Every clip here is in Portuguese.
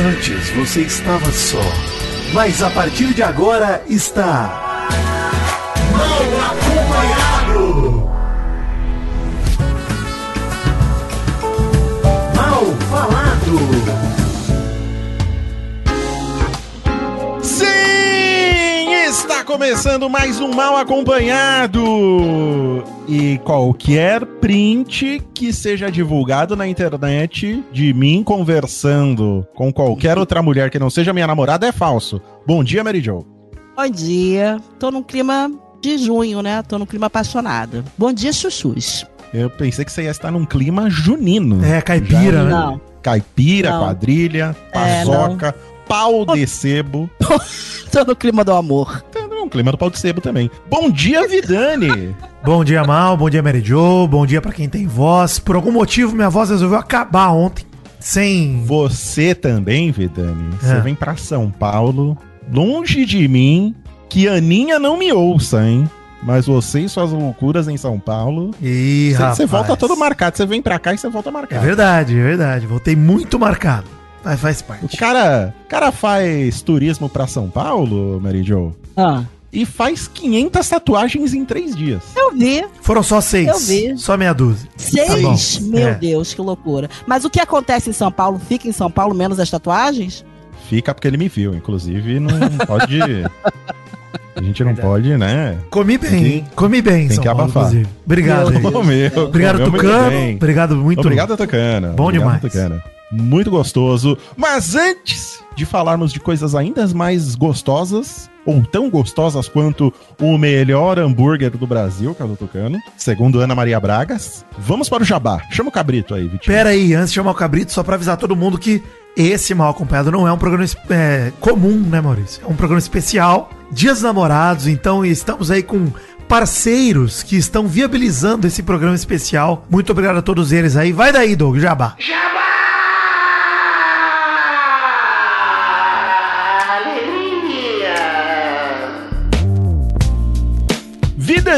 Antes você estava só, mas a partir de agora está. Mal acompanhado! Mal falado! Sim! Está começando mais um Mal Acompanhado! E qualquer print que seja divulgado na internet de mim conversando com qualquer outra mulher que não seja minha namorada é falso. Bom dia, Mary Jo. Bom dia. Tô num clima de junho, né? Tô num clima apaixonado. Bom dia, chuchus. Eu pensei que você ia estar num clima junino. É, caipira, né? Não. Caipira, Não. quadrilha, É, paçoca, pau de sebo. Tô no clima do amor. Um clima do pau de sebo também. Bom dia, Vidani! Bom dia, Mal. Bom dia, Mary Jo. Bom dia pra quem tem voz. Por algum motivo, minha voz resolveu acabar ontem. Sem. Você também, Vidani, você É. vem pra São Paulo, longe de mim, que Aninha não me ouça, hein? Mas você e suas loucuras em São Paulo, Ih, você- você volta todo marcado. Você vem pra cá e você volta É marcado. verdade, é verdade. Voltei muito marcado. Mas faz O parte. cara, o cara faz turismo pra São Paulo, Mary Jo, Ah, e faz 500 tatuagens em três dias. eu vi. Foram só seis. Eu vi. Só meia dúzia. Seis. Tá. Meu É. Deus, que loucura. Mas o que acontece em São Paulo fica em São Paulo, menos as tatuagens? Fica porque ele me viu, inclusive não pode... A gente não pode, né? Comi bem, que- hein? Comi bem, tem São que Paulo, abafar. inclusive. Obrigado. aí. Comeu, Obrigado, Tucano. Obrigado muito. Obrigado, Tucana. Bom Obrigado, demais. Tucana. Muito gostoso. Mas antes de falarmos de coisas ainda mais gostosas, ou tão gostosas quanto o melhor hambúrguer do Brasil, que é o do Tucano, segundo Ana Maria Bragas, vamos para o jabá. Chama o cabrito aí, Vitinho. Pera aí, antes de chamar o Cabrito, só pra avisar todo mundo que esse Mal Acompanhado não é um programa é, comum, né, Maurício? É um programa especial, Dias dos Namorados, então estamos aí com parceiros que estão viabilizando esse programa especial. Muito obrigado a todos eles aí. Vai daí, Doug, Jabá.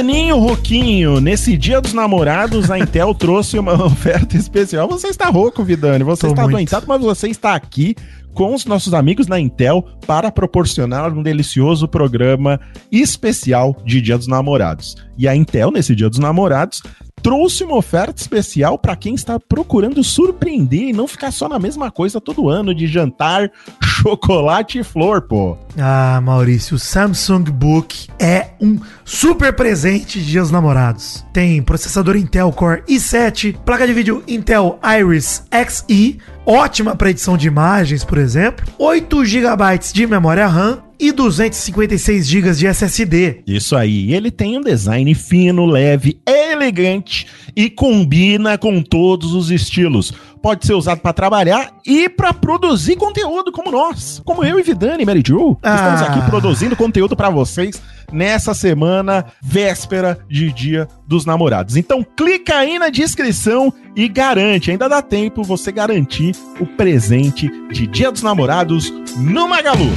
Vidaninho Roquinho, nesse dia dos namorados, a Intel trouxe uma oferta especial. Você está rouco, Vidani, você Tô está muito. adoentado, mas você está aqui com os nossos amigos na Intel para proporcionar um delicioso programa especial de Dia dos Namorados. E a Intel, nesse Dia dos Namorados, trouxe uma oferta especial para quem está procurando surpreender e não ficar só na mesma coisa todo ano de jantar, chocolate e flor, pô. Ah, Maurício, o Samsung Book é um super presente de Dias dos Namorados. Tem processador Intel Core i7, placa de vídeo Intel Iris Xe, ótima para edição de imagens, por exemplo, 8 GB de memória RAM e 256 GB de SSD. Isso aí, ele tem um design fino, leve, elegante e combina com todos os estilos. Pode ser usado para trabalhar e para produzir conteúdo como nós, como eu e Vidani, Mary Jo. Estamos Ah. aqui produzindo conteúdo para vocês nessa semana véspera de Dia dos Namorados. Então clica aí na descrição e garante, ainda dá tempo você garantir o presente de Dia dos Namorados no Magalu.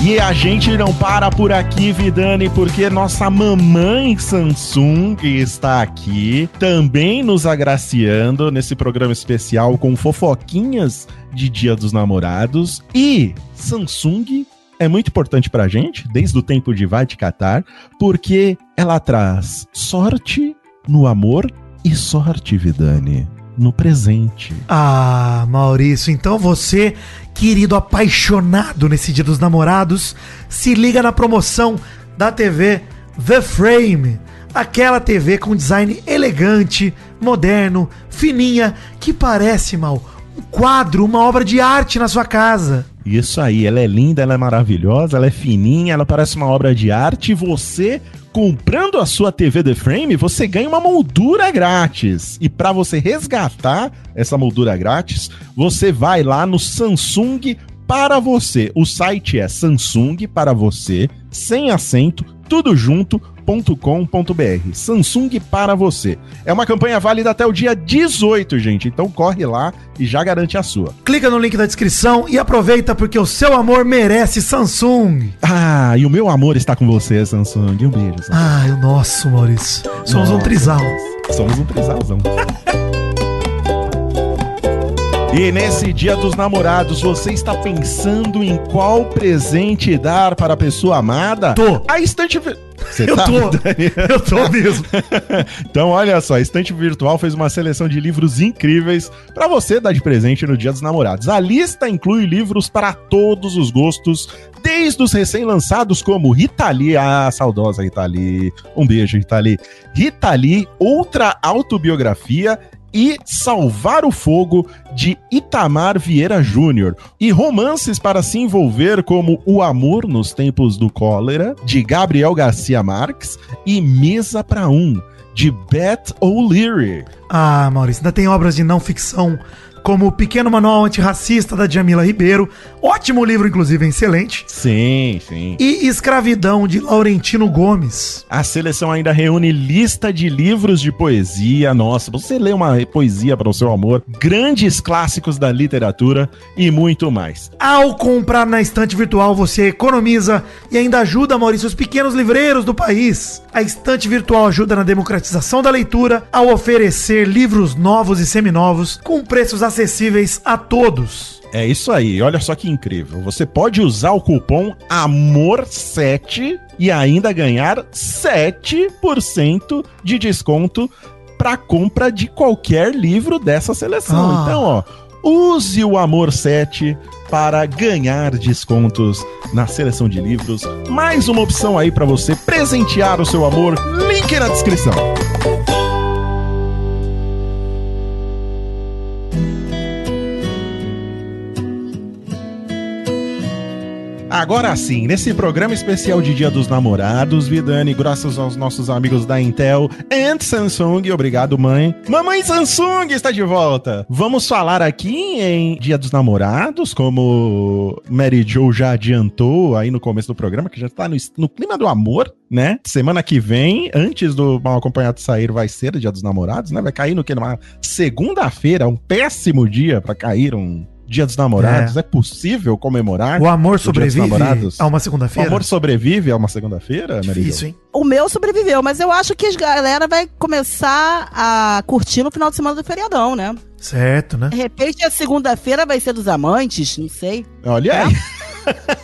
E a gente não para por aqui, Vidani, porque nossa mamãe Samsung está aqui, também nos agraciando nesse programa especial com fofoquinhas de Dia dos Namorados. E Samsung é muito importante pra gente, desde o tempo de Vai de Catar, porque ela traz sorte no amor e sorte, Vidani, no presente. Ah, Maurício, então você, querido apaixonado nesse Dia dos Namorados, se liga na promoção da TV The Frame. Aquela TV com design elegante, moderno, fininha, que parece, mal, um quadro, uma obra de arte na sua casa. Isso aí, ela é linda, ela é maravilhosa, ela é fininha, ela parece uma obra de arte. E você, comprando a sua TV The Frame, você ganha uma moldura grátis. E para você resgatar essa moldura grátis, você vai lá no Samsung para você. O site é Samsung para você, sem acento, tudo junto. .com.br Samsung para você. É uma campanha válida até o dia 18, gente. Então corre lá e já garante a sua. Clica no link da descrição e aproveita porque o seu amor merece Samsung. Ah, e o meu amor está com você, Samsung. Um beijo, Samsung. Ah, o nosso, Maurício. Somos um Nossa. trisal. Somos um trisalzão. E nesse dia dos namorados, você está pensando em qual presente dar para a pessoa amada? Tô. A estante. Você Eu tá, tô. Daniel? Eu tô mesmo. então, olha só, a Estante Virtual fez uma seleção de livros incríveis para você dar de presente no Dia dos Namorados. A lista inclui livros para todos os gostos, desde os recém-lançados como Rita Lee, a saudosa Rita Lee, um beijo Rita Lee, Rita Lee, outra autobiografia e Salvar o Fogo de Itamar Vieira Júnior e romances para se envolver como O Amor nos Tempos do Cólera de Gabriel Garcia Marques e Mesa para um de Beth O'Leary. Ah, Maurício, ainda tem obras de não ficção como O Pequeno Manual Antirracista da Jamila Ribeiro, ótimo livro, inclusive, excelente, Sim, sim. e Escravidão de Laurentino Gomes. A seleção ainda reúne lista de livros de poesia. Nossa, você lê uma poesia para o seu amor, grandes clássicos da literatura e muito mais. Ao comprar na estante virtual, você economiza e ainda ajuda, Maurício, os pequenos livreiros do país. A estante virtual ajuda na democratização da leitura ao oferecer livros novos e seminovos com preços acessíveis a todos. É isso aí, olha só que incrível. Você pode usar o cupom AMOR7 e ainda ganhar 7% de desconto para compra de qualquer livro dessa seleção. Ah. Então, ó, use o Amor 7 para ganhar descontos na seleção de livros. Mais uma opção aí para você presentear o seu amor. Link na descrição. Agora sim, nesse programa especial de Dia dos Namorados, Vidani, graças aos nossos amigos da Intel and Samsung, obrigado mãe. Mamãe Samsung está de volta. Vamos falar aqui em Dia dos Namorados, como Mary Jo já adiantou aí no começo do programa, que já está no, no clima do amor, né? Semana que vem, antes do Mal Acompanhado sair, vai ser Dia dos Namorados, né? Vai cair no que? Numa segunda-feira, um péssimo dia para cair um Dia dos Namorados. É, possível comemorar? O amor Dia dos sobrevive Namorados. a uma O segunda-feira? amor sobrevive a uma segunda-feira, Jo? Difícil, hein? O meu sobreviveu, mas eu acho que a galera vai começar a curtir no final de semana do feriadão, né? Certo, né? De repente a segunda-feira vai ser dos amantes, não sei. Olha aí,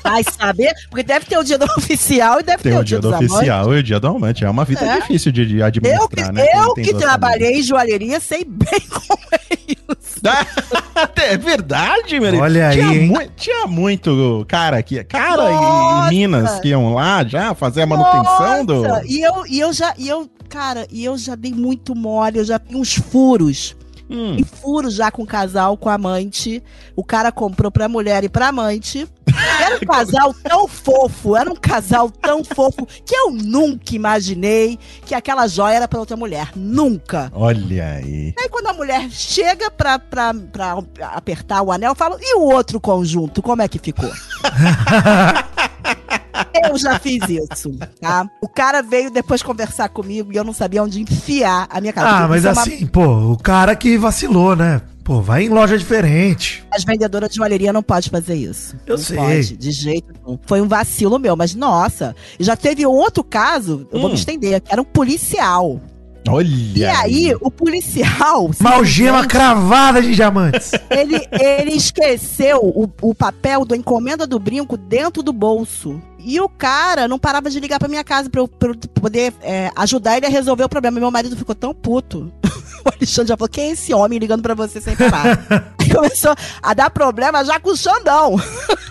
Vai saber, porque deve ter o dia do oficial e deve tem ter o dia do oficial e o dia do amante. É uma vida É. difícil de, de Eu, que, administrar, né? Eu tem que trabalhei em joalheria sei bem como é isso. é verdade, Mary. Olha aí, tinha, hein? mu- tinha muito cara que cara e- Nossa! e Minas que iam lá já fazer a manutenção do. Nossa, E eu, e eu já, e eu, cara, e eu já dei muito mole, eu já tenho uns furos. Hum. E furos já com o casal, com a amante. O cara comprou pra mulher e pra amante. Era um casal tão fofo, era um casal tão fofo que eu nunca imaginei que aquela joia era pra outra mulher. Nunca. Olha aí. Aí quando a mulher chega pra, pra, pra apertar o anel, eu falo, e o outro conjunto, como é que ficou? eu já fiz isso, tá? O cara veio depois conversar comigo e eu não sabia onde enfiar a minha cara. Ah, mas é uma- assim, pô, o cara que vacilou, né? Pô, vai em loja diferente. As vendedoras de joalheria não podem fazer isso. Eu não sei. Pode, de jeito nenhum. Foi um vacilo meu, mas nossa. Já teve um outro caso, eu vou Hum. me estender, que era um policial. Olha. E aí, o policial. Uma algema cravada de diamantes. Ele, ele esqueceu o, o papel da encomenda do brinco dentro do bolso. E o cara não parava de ligar pra minha casa pra eu, pra eu poder é, ajudar ele a resolver o problema. Meu marido ficou tão puto. O Alexandre já falou: quem é esse homem ligando pra você sem parar? Aí Começou a dar problema já com o Xandão.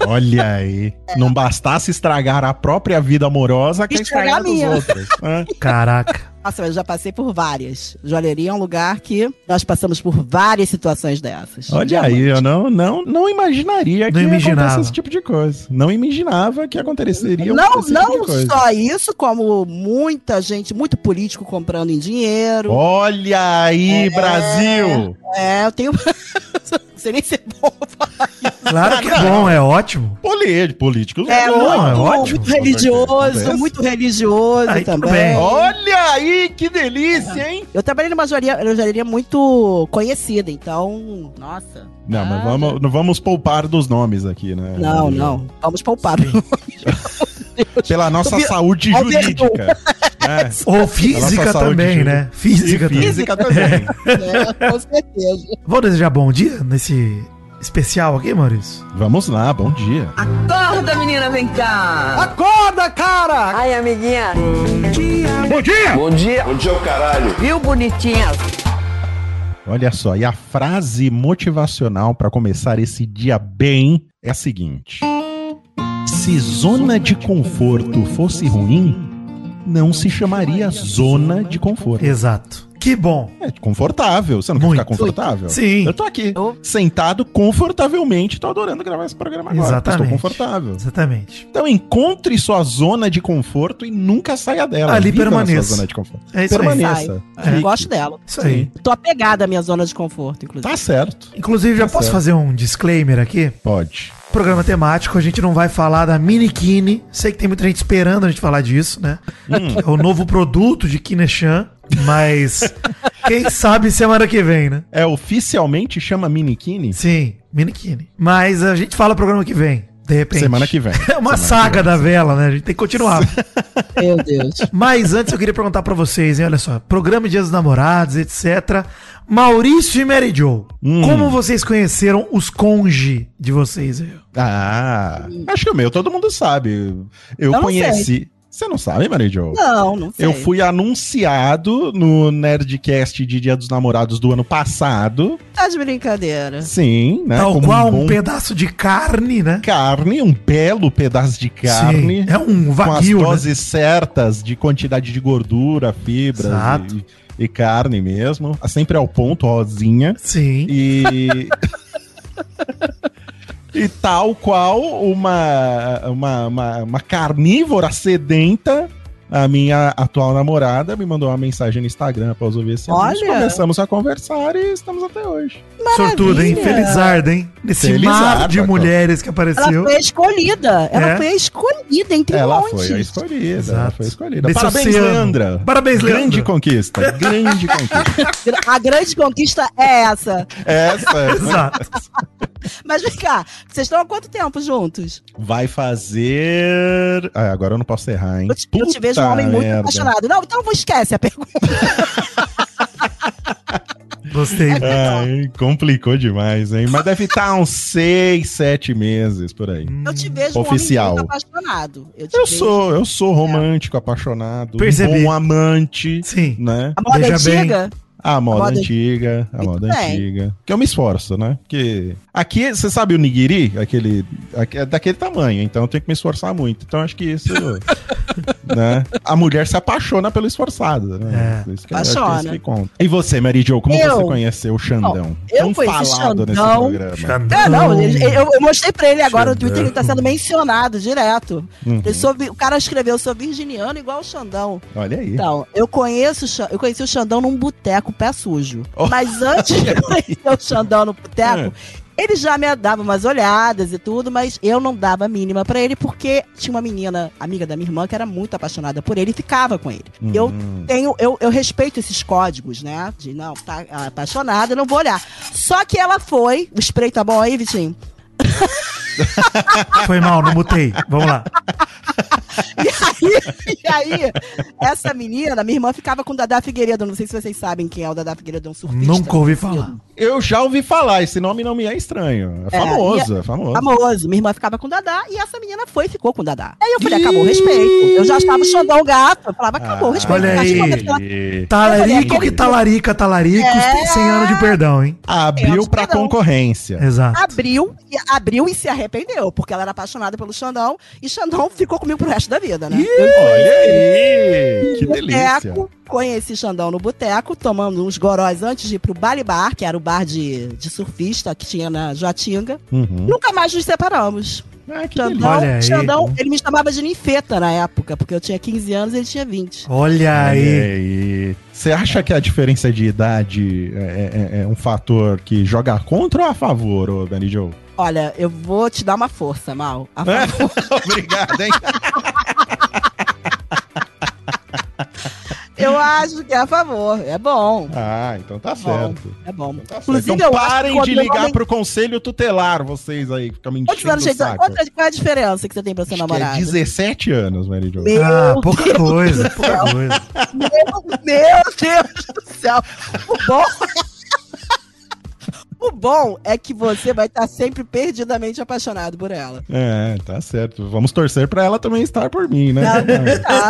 Olha aí. Não bastasse estragar a própria vida amorosa, quer Estragar estragar a dos minha. outros. né? Caraca. Nossa, mas eu já passei por várias. Joalheria é um lugar que nós passamos por várias situações dessas. Olha aí, Diamante. eu não, não, não imaginaria que Não imaginava. acontecesse esse tipo de coisa. Não imaginava que aconteceria Não, tipo de não coisa. só isso, como muita gente, muito político comprando em dinheiro. Olha aí, É. Brasil! É, eu tenho. sei nem se é bom falar isso. Claro que é bom, é ótimo. Poli- Políticos. É, não, é muito, ótimo. muito religioso, muito religioso Aí também. Olha aí, que delícia, hein? Eu trabalhei numa joalheria, numa joalheria muito conhecida, então. Nossa. Não, mas Ah, vamos, não vamos poupar dos nomes aqui, né? Não, não. Vamos poupar. Pela nossa saúde jurídica. É. Ou física também, né? Física E também. física também. É, com certeza. Vou desejar bom dia nesse especial aqui, Maurício? Vamos lá, bom dia. Acorda, menina, vem cá. Acorda, cara! Ai, amiguinha. Bom dia! Bom dia. Bom dia, o caralho. Viu, bonitinha? Olha só, e a frase motivacional para começar esse dia bem é a seguinte: Se zona de conforto fosse ruim, não se chamaria zona de conforto. Exato. Que bom. É confortável. Você não quer Muito. ficar confortável? Sim. Eu tô aqui, sentado confortavelmente, tô adorando gravar esse programa agora. Exatamente. Estou confortável. Exatamente. Então encontre sua zona de conforto e nunca saia dela. Ali Viva permaneça. sua zona de conforto. É isso aí. Permaneça. Eu gosto dela. Isso aí. Tô apegada à minha zona de conforto, inclusive. Tá certo. Inclusive, já Tá posso certo. fazer um disclaimer aqui? Pode. Programa temático, a gente não vai falar da Minikini. Sei que tem muita gente esperando a gente falar disso, né? Hum. É o novo produto de Kineshan, mas quem sabe semana que vem, né? É oficialmente chama Minikini? Sim, Minikini. Mas a gente fala programa que vem, de repente. Semana que vem. É uma Semana saga da vela, né? A gente tem que continuar. Meu Deus. Mas antes eu queria perguntar pra vocês, hein? Olha só, programa Dia dos Namorados, etc. Maurício e Mary Jo, Hum. como vocês conheceram os conge de vocês aí? Ah, acho que o meu todo mundo sabe. Eu, não conheci. Você não sabe, Maria Jo? Não, não sei. Eu fui anunciado no Nerdcast de Dia dos Namorados do ano passado. Tá de brincadeira. Sim, né? Tal como qual um bom pedaço de carne, né? carne, um belo pedaço de carne. Sim, é um com vaguio, as né? doses certas de quantidade de gordura, fibras Exato. e, e carne mesmo. Sempre ao ponto, rosinha. Sim. E. e tal qual uma, uma, uma, uma carnívora sedenta. A minha atual namorada me mandou uma mensagem no Instagram após ouvir esse anúncio. Olha. Começamos a conversar e estamos até hoje. Sortudo, hein? Maravilha. Felizarda, hein? Nesse Felizarda, mar de mulheres que Ela apareceu. foi a escolhida. Ela É. foi a escolhida entre ela montes. foi a escolhida. Ela Exato. foi a escolhida. Nesse Parabéns, oceano. Leandra. Parabéns, Grande Leandra. conquista. Grande conquista. A grande conquista é essa. Essa Exato. Mas vem cá, vocês estão há quanto tempo juntos? vai fazer. Ah, agora eu não posso errar, hein? Eu te, eu te vejo um homem muito merda. apaixonado. Não, então vou esquece a pergunta. Gostei. Ai, complicou demais, hein? Mas deve estar uns seis, sete meses por aí. Eu te vejo Oficial. um homem muito apaixonado. Eu, te Eu vejo- sou, eu sou romântico, apaixonado, Percebi. um bom amante, Sim. né? A moda Veja bem. antiga? A moda, Moda- antiga, a Muito moda bem. antiga. Que eu me esforço, né? Porque aqui, você sabe o nigiri? Aquele, aque- é daquele tamanho, então eu tenho que me esforçar muito. Então acho que isso, né? A mulher se apaixona pelo esforçado, né? É. Isso que, acho Apaixona. isso que conta. E você, Mary Jo, como Eu? você conheceu o Xandão? eu Tão conheci falado nesse Xandão. programa. Xandão. É, não, eu, eu mostrei pra ele agora no Xandão. Twitter, ele tá sendo mencionado direto. Uhum. Eu sou vi- o cara escreveu, eu sou virginiano igual o Xandão. Olha aí. Então, eu conheço, eu conheci o Xandão num boteco pé sujo. Oh. Mas antes de eu conhecer o Xandão no boteco, ele já me dava umas olhadas e tudo, mas eu não dava a mínima pra ele porque tinha uma menina, amiga da minha irmã, que era muito apaixonada por ele e ficava com ele. Eu Uhum. tenho, eu, eu respeito esses códigos, né? De não, tá apaixonada, eu não vou olhar. Só que ela foi, o spray tá bom aí, Vitinho? Foi mal, não mutei. Vamos lá. E aí, e aí, essa menina, minha irmã ficava com o Dadá Figueiredo. Não sei se vocês sabem quem é o Dadá Figueiredo, é um surfista. Nunca ouvi falar. Eu já ouvi falar, esse nome não me é estranho. É É, famoso, é, famoso. Famoso. Minha irmã ficava com o Dadá e essa menina foi e ficou com o Dadá. Aí eu falei, acabou o respeito. Eu já estava xandão o gato. Eu falava, acabou o Ah, respeito. olha aí. Talarico que talarica, talaricos, É. 100 anos de perdão, hein? Abriu pra perdão. concorrência. Exato. Abriu, e, abriu e se arrependeu, porque ela era apaixonada pelo Xandão e Xandão ficou comigo pro resto da vida, né? Olha aí, que delícia. boteco, conheci Xandão no boteco, tomando uns goróis antes de ir pro Bali Bar, que era o bar de, de surfista que tinha na Joatinga. Uhum. Nunca mais nos separamos. Ah, que Xandão, delícia. Olha aí. Xandão, ele me chamava de ninfeta na época, porque eu tinha 15 anos e ele tinha 20. Olha aí. Você acha que a diferença de idade é, é- é um fator que joga contra ou a favor, ô Danny Joe? Olha, eu vou te dar uma força, Mal. A favor. Eu acho que é a favor. É bom. Ah, então tá bom. certo. É bom. Tá certo. Inclusive, então eu parem de ligar homem- pro conselho tutelar, vocês aí, que ficam me Quantos enchendo anos, o gente? saco. Quanto- Qual é a diferença que você tem pra ser é namorado? 17 anos, Mary Jo. Meu Ah, pouca Deus coisa, do pouca céu. coisa. Meu, meu Deus do céu. O bom... O bom é que você vai estar sempre perdidamente apaixonado por ela. É, tá certo. Vamos torcer pra ela também estar por mim, né? Tá?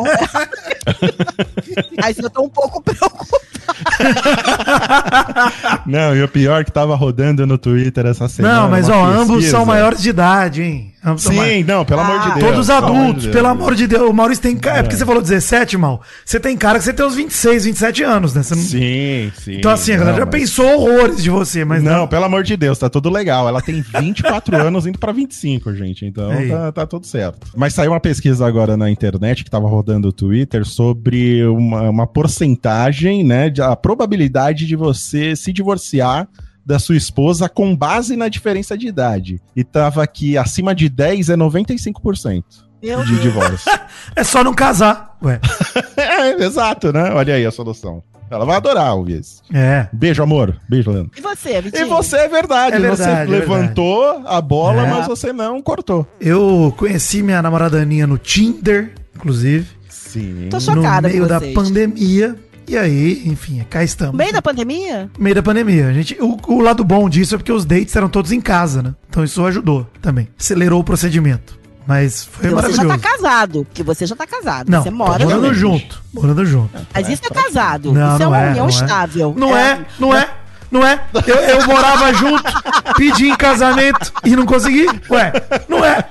Mas eu tô um pouco preocupada. Não, e o pior é que tava rodando no Twitter essa semana. Não, mas ó, ambos pesquisa. são maiores de idade, hein? Sim, não, pelo amor de Ah. Deus. Todos pelo amor adultos, de pelo Deus. amor de Deus. O Maurício tem cara. É porque você falou 17, mal. Você tem cara que você tem uns 26, 27 anos, né? Não- Sim, sim. Então, assim, a galera já mas- pensou horrores de você, mas não, não. pelo amor de Deus, tá tudo legal. Ela tem 24 anos indo pra 25, gente. Então tá, tá tudo certo. Mas saiu uma pesquisa agora na internet que tava rodando o Twitter sobre uma, uma porcentagem, né? De, a probabilidade de você se divorciar da sua esposa com base na diferença de idade. E tava aqui acima de 10 é 95% Meu de divórcio. É só não casar. Ué. é, exato, né? Olha aí a solução. Ela vai adorar ouvir isso. É. Beijo, amor. Beijo, Leandro. E você, Vitinho? E você é verdade, É verdade, você é levantou a bola, É. mas você não cortou. Eu conheci minha namorada Aninha no Tinder, inclusive. Sim. Tô chocada no meio com da pandemia. E aí, enfim, cá estamos. Meio da pandemia? meio da pandemia. A gente, o, o lado bom disso é porque os dates eram todos em casa, né? Então isso ajudou também. Acelerou o procedimento. Mas foi Porque você já maravilhoso. tá casado. Porque você já tá casado. Não, você mora morando junto. junto. Morando junto. Mas isso é casado. Não, isso é não uma é, união não é. estável. Não é, não é, não é. Eu, eu morava junto, pedi em casamento e não consegui. Ué, não é.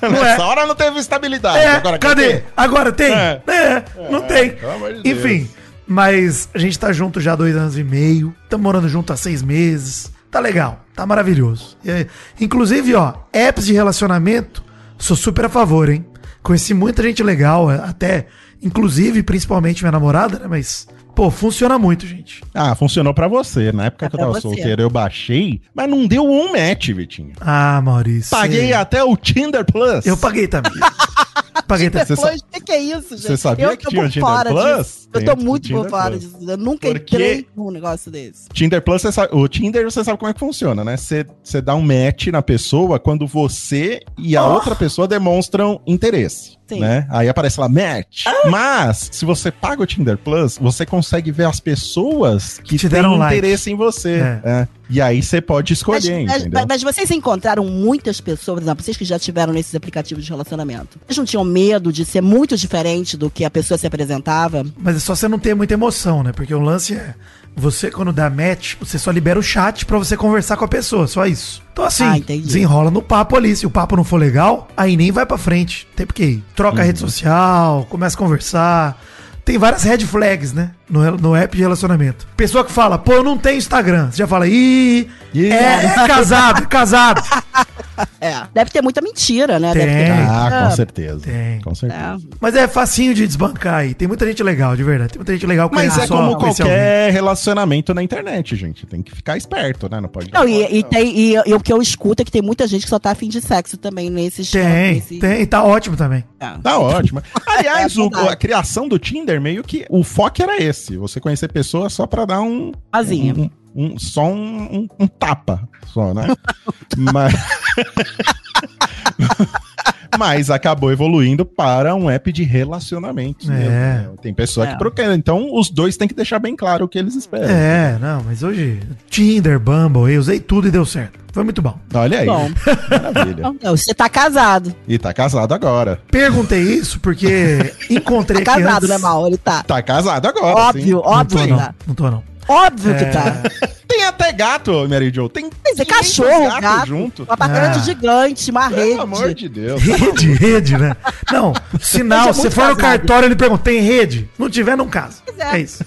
Não é. Nessa hora não teve estabilidade. É, Agora cadê? tem? Agora tem? É. É, não tem. Enfim, mas a gente tá junto já há dois anos e meio. Estamos morando junto há seis meses. Tá legal, tá maravilhoso. E aí, inclusive, ó, apps de relacionamento, sou super a favor, hein? Conheci muita gente legal, até, inclusive, principalmente minha namorada, né? Mas, pô, funciona muito, gente. Ah, funcionou pra você. Na época É que eu tava você. solteiro, eu baixei, mas não deu um match, Vitinho. Ah, Maurício. Paguei até o Tinder Plus. Eu paguei também. paguei. Você Plus, o que, que é isso, gente? Você sabia eu que tô tinha o Tinder fora Plus? disso. Eu tô muito por Tinder fora Plus. disso. Eu nunca Porque- entrei num negócio desse. Tinder Plus, você sabe, o Tinder você sabe como é que funciona, né? Você, você dá um match na pessoa quando você e a Oh. outra pessoa demonstram interesse. Sim. Né? Aí aparece lá match. Mas, se você paga o Tinder Plus, você consegue ver as pessoas que te têm deram like. interesse em você. É. é. E aí você pode Mas, escolher, mas- entendeu? mas vocês encontraram muitas pessoas, por exemplo, vocês que já tiveram nesses aplicativos de relacionamento. Vocês não tinham medo de ser muito diferente do que a pessoa se apresentava? Mas é só você não ter muita emoção, né? Porque o lance é. Você, quando dá match, você só libera o chat pra você conversar com a pessoa, só isso. Então, assim, Ah, desenrola no papo ali. Se o papo não for legal, aí nem vai pra frente. Tem porque. Troca a rede social, começa a conversar. Tem várias red flags, né? No, no app de relacionamento. Pessoa que fala, pô, eu não tenho Instagram. Você já fala, ih, Ih. é, é casado, casado. É. Deve ter muita mentira, né? Tem. Deve ter Ah, com certeza. Tem. Com certeza. É. Mas é facinho de desbancar aí. Tem muita gente legal, de verdade. Tem muita gente legal Mas é como qualquer relacionamento na internet, gente. Tem que ficar esperto, né? Não pode. Não, e, e tem, e, e o que eu escuto é que tem muita gente que só tá afim de sexo também nesses. Tem, nesse- tem. E tá ótimo também. É. Tá ótimo. Aliás, É o- a criação do Tinder, meio que o foco era esse: você conhecer pessoas só pra dar um. Vazia. um- um- só um, um- um tapa, só, né? Mas. Mas acabou evoluindo para um app de relacionamento. É. né? Tem pessoa É. que procura. Então, os dois têm que deixar bem claro o que eles esperam. É, não, mas hoje Tinder, Bumble, eu usei tudo e deu certo. Foi muito bom. Olha aí. Bom. Maravilha. Não, você tá casado. E tá casado agora. Perguntei isso porque encontrei Tá casado, antes... né, Mal? Ele tá. Tá casado agora. Óbvio, sim. Não tô óbvio que não, tá. não tô não. Óbvio que É. tá. Tem até gato, Mary Jo. Tem Mas é 500 cachorro, gatos gato. junto. Um apartamento Ah. gigante, uma rede. Pelo amor de Deus. Rede, rede, né? Não, sinal, é se for no cartório, ele pergunta, tem rede? Não tiver, não casa. É. É isso,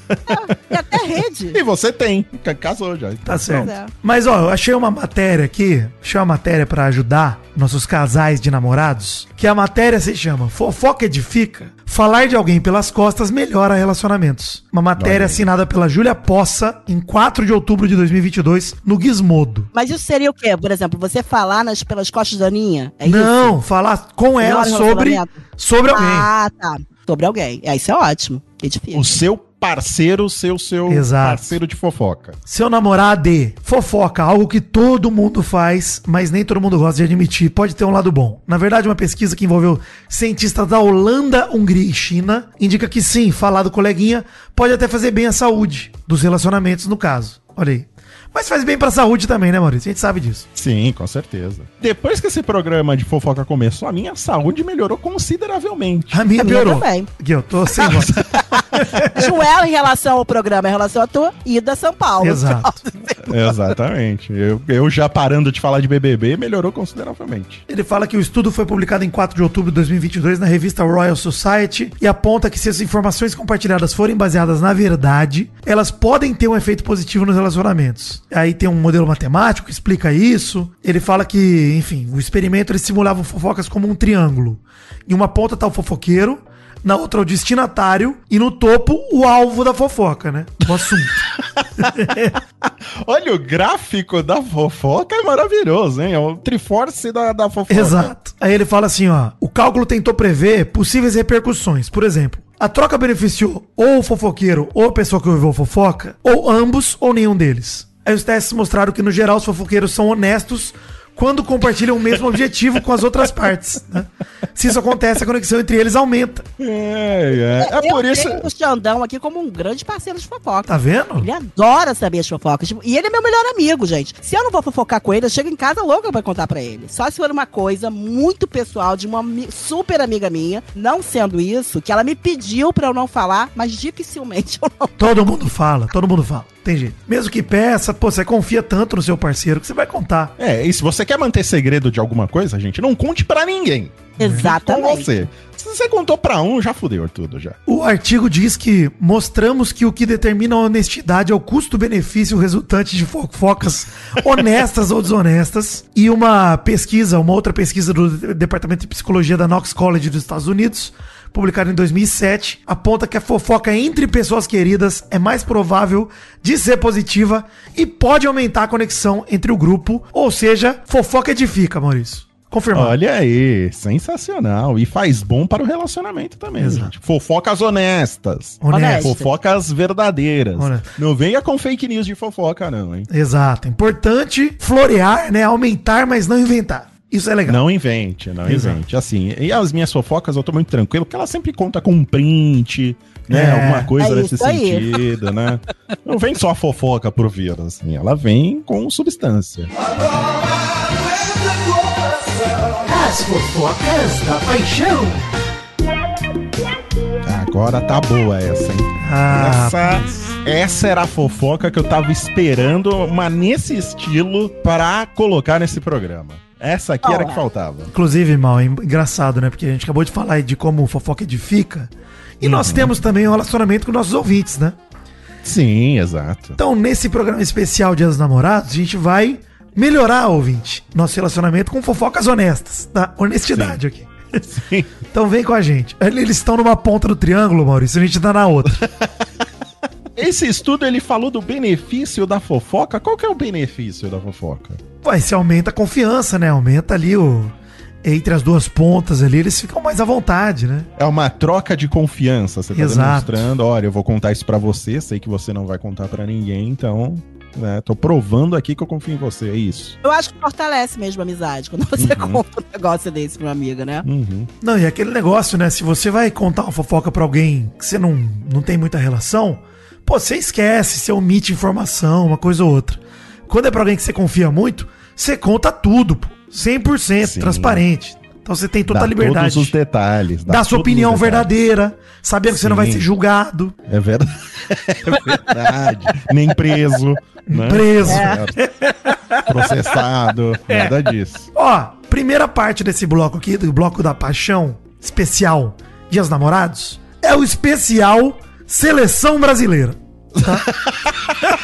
E até rede. E você tem. Ca- Casou já. tá certo. é. Mas, ó, eu achei uma matéria aqui, achei uma matéria pra ajudar nossos casais de namorados, que a matéria se chama Fofoca Edifica, falar de alguém pelas costas melhora relacionamentos. Uma matéria assinada pela Júlia Poça, em 4 de outubro de 2022, no Gizmodo. Mas isso seria o quê? Por exemplo, você falar nas, pelas costas da Aninha? É isso? Não, falar com ela Melhora sobre, sobre alguém. Ah, tá. Sobre alguém. É, isso é ótimo. Edifica. O seu parceiro ser o seu Exato. parceiro de fofoca. Seu namorado fofoca, algo que todo mundo faz, mas nem todo mundo gosta de admitir. Pode ter um lado bom. Na verdade, uma pesquisa que envolveu cientistas da Holanda, Hungria e China indica que sim, falar do coleguinha pode até fazer bem à saúde dos relacionamentos, no caso. Olha aí. Mas faz bem pra saúde também, né, Maurício? A gente sabe disso. Sim, com certeza. Depois que esse programa de fofoca começou, a minha saúde melhorou consideravelmente. A minha A minha piorou. também. Aqui, eu tô sem voz. É em relação ao programa, em relação à tua ida a São Paulo. Exato. Exatamente. Eu, eu já parando de falar de BBB, melhorou consideravelmente. Ele fala que o estudo foi publicado em 4 de outubro de 2022 na revista Royal Society e aponta que se as informações compartilhadas forem baseadas na verdade, elas podem ter um efeito positivo nos relacionamentos. Aí tem um modelo matemático que explica isso. Ele fala que, enfim, o experimento ele simulava fofocas como um triângulo. Em uma ponta tá o fofoqueiro, na outra o destinatário e no topo o alvo da fofoca, né? O assunto. Olha, o gráfico da fofoca é maravilhoso, hein? É o Triforce da, da fofoca. Exato. Aí ele fala assim, ó, o cálculo tentou prever possíveis repercussões. Por exemplo, a troca beneficiou ou o fofoqueiro ou a pessoa que ouviu a fofoca, ou ambos ou nenhum deles. Os testes mostraram que no geral os fofoqueiros são honestos quando compartilham o mesmo objetivo com as outras partes. né? Se isso acontece, a conexão entre eles aumenta. É, é. É eu por isso. tenho o Xandão aqui como um grande parceiro de fofoca. Tá vendo? Ele adora saber as fofocas. Tipo, E ele é meu melhor amigo, gente. Se eu não vou fofocar com ele, eu chego em casa louca pra contar pra ele. Só se for uma coisa muito pessoal de uma super amiga minha, não sendo isso, que ela me pediu pra eu não falar, mas dificilmente eu não. Todo mundo fala, todo mundo fala. Tem jeito. Mesmo que peça, pô, você confia tanto no seu parceiro que você vai contar. É, e se você quer manter segredo de alguma coisa, gente, não conte pra ninguém. Com Exatamente. você. Se você contou pra um, já fudeu tudo já. O artigo diz que mostramos que o que determina a honestidade é o custo-benefício resultante de fofocas honestas ou desonestas. E uma pesquisa, uma outra pesquisa do Departamento de Psicologia da Knox College dos Estados Unidos, publicada em 2007, aponta que a fofoca entre pessoas queridas é mais provável de ser positiva e pode aumentar a conexão entre o grupo, ou seja, fofoca edifica, Maurício. Confirmado. Olha aí, sensacional. E faz bom para o relacionamento também, Exato. gente. Fofocas honestas. Honesto. Fofocas verdadeiras. Honesto. Não venha com fake news de fofoca, não, hein? Exato. Importante florear, né? Aumentar, mas não inventar. Isso é legal. Não invente, não Exato. invente. Assim, e as minhas fofocas eu tô muito tranquilo, porque ela sempre conta com um print, né? É. Alguma coisa É nesse isso aí. sentido, né? Não vem só a fofoca pro vírus, assim. Ela vem com substância. As fofocas da paixão. Agora tá boa essa, hein? Ah, essa, essa era a fofoca que eu tava esperando, mas nesse estilo, pra colocar nesse programa. Essa aqui era a que faltava. Inclusive, mal, é engraçado, né? Porque a gente acabou de falar aí de como o fofoca edifica. E Uhum. nós temos também um relacionamento com nossos ouvintes, né? Sim, exato. Então, nesse programa especial Dia dos Namorados, a gente vai melhorar, ouvinte, nosso relacionamento com fofocas honestas, tá? Honestidade aqui. Sim. Então vem com a gente. Eles estão numa ponta do triângulo, Maurício, a gente tá na outra. Esse estudo ele falou do benefício da fofoca. Qual que é o benefício da fofoca? Vai, se aumenta a confiança, né? Aumenta ali o. Entre as duas pontas ali, eles ficam mais à vontade, né? É uma troca de confiança. Você tá Exato. demonstrando, olha, eu vou contar isso pra você, sei que você não vai contar pra ninguém, então, né, tô provando aqui que eu confio em você, é isso. Eu acho que fortalece mesmo a amizade quando você Uhum. conta um negócio desse pra uma amiga, né? Uhum. Não, e aquele negócio, né? Se você vai contar uma fofoca pra alguém que você não, não tem muita relação, pô, você esquece, você omite informação, uma coisa ou outra. Quando é pra alguém que você confia muito, você conta tudo, pô. 100% Sim. transparente. Então você tem toda Dá a liberdade. todos os detalhes. Dá sua todos opinião verdadeira, sabendo que você não vai ser julgado, É verdade. É verdade. Nem preso. né? preso. É. Processado. Nada disso. Ó, primeira parte desse bloco aqui, do bloco da paixão especial Dias Namorados, é o especial Seleção Brasileira.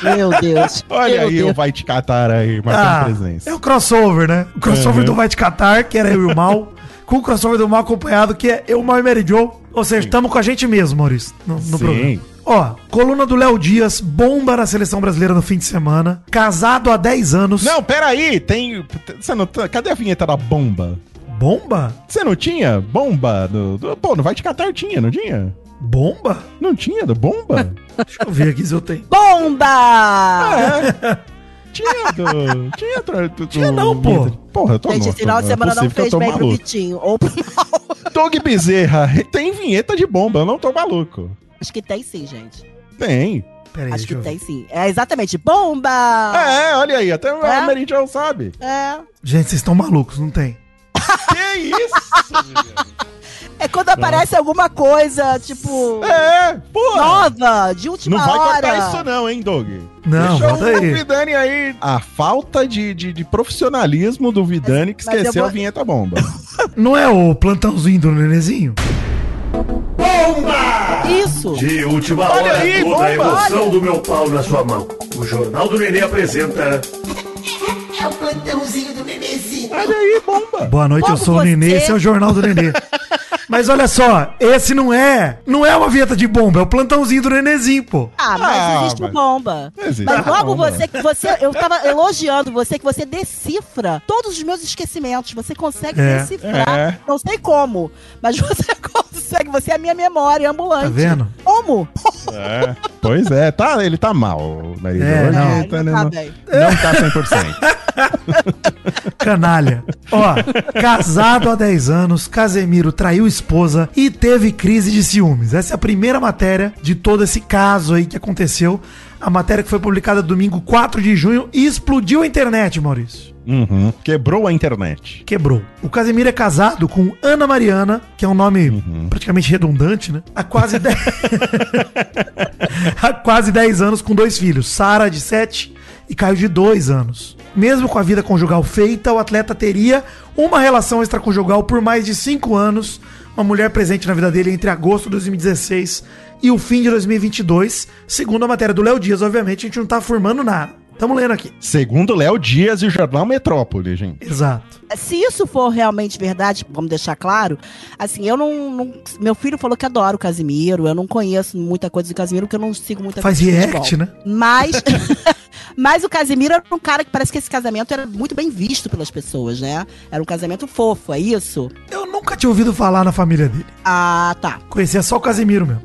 Meu Deus. Olha Meu aí Deus. o Vai Te Catar aí, marcando presença. é o crossover, né? O crossover Uhum. do Vai Te Catar, que era eu e o Mal, com o crossover do Mal acompanhado, que é eu, o Mal e Mary Joe. Ou seja, estamos com a gente mesmo, Maurício, no, no Sim. programa. Ó, coluna do Léo Dias, bomba na seleção brasileira no fim de semana. Casado há 10 anos. Não, peraí, tem. Você não, tá- cadê a vinheta da bomba? Bomba? Você não tinha bomba? Do, do- pô, não vai te catar, tinha, não tinha? Bomba? Não tinha do bomba? Deixa eu ver aqui se eu tenho. Bomba! é. Tinha do. Tinha do. do Tinha não, pô. Porra, eu tô Gente, louco, esse final de semana não fez bem pro. Vitinho. Ou pro. Doug Bezerra, tem vinheta de bomba, eu não tô maluco. Acho que tem sim, gente. Tem. Pera aí, Acho deixa que eu ver. tem sim. É exatamente. Bomba! É, olha aí, até É? a Mary sabe. É. Gente, vocês estão malucos, não tem? Que isso? É quando aparece alguma coisa, tipo, é, porra. nova, de última Não vai hora. cortar isso não, hein, Doug? Não, Deixa o aí. Vidani aí. A falta de, de, de profissionalismo do Vidani que esqueceu vou- a vinheta bomba. Não é o plantãozinho do nenezinho? Isso! De última Olha hora, aí, toda bomba, a emoção do meu pau na sua mão. O Jornal do Nenê apresenta... É o plantãozinho. Olha aí, bomba. Boa noite, eu Como sou o você- Nenê, esse é o Jornal do Nenê. Mas olha só, esse não é, não é uma vinheta de bomba, é o plantãozinho do Nenezinho, pô. Ah, mas Ah, existe mas- o bomba. Existe Mas a logo bomba. você que você, eu tava elogiando você que você decifra todos os meus esquecimentos. Você consegue É. decifrar. É. Não sei como, mas você consegue. Você é a minha memória ambulante. Tá vendo? Como? É, pois é, tá, ele tá mal, Mary Jo. É, não. É, tá- não tá não, bem. não tá 100%. Canalha. Ó, casado há 10 anos, Casemiro traiu esposa e teve crise de ciúmes. Essa é a primeira matéria de todo esse caso aí que aconteceu. A matéria que foi publicada domingo 4 de junho e explodiu a internet, Maurício. Uhum. Quebrou a internet. Quebrou. O Casemiro é casado com Ana Mariana, que é um nome Uhum. praticamente redundante, né? Há quase 10 Há quase 10 anos com dois filhos, Sara de 7 e Caio de 2 anos. Mesmo com a vida conjugal feita, o atleta teria uma relação extraconjugal por mais de 5 anos, uma mulher presente na vida dele entre agosto de 2016 e o fim de 2022. Segundo a matéria do Léo Dias, obviamente, a gente não tá afirmando nada. Tamo lendo aqui. Segundo Léo Dias e o Jornal Metrópole, gente. Exato. Se isso for realmente verdade, vamos deixar claro, assim, eu não, não- Meu filho falou que adora o Casimiro, eu não conheço muita coisa do Casimiro, porque eu não sigo muita Faz coisa de react, futebol. né? Mas. Mas o Casimiro era um cara que parece que esse casamento era muito bem visto pelas pessoas, né? Era um casamento fofo, é isso? Eu nunca tinha ouvido falar na família dele. Ah, tá. Conhecia só o Casemiro mesmo.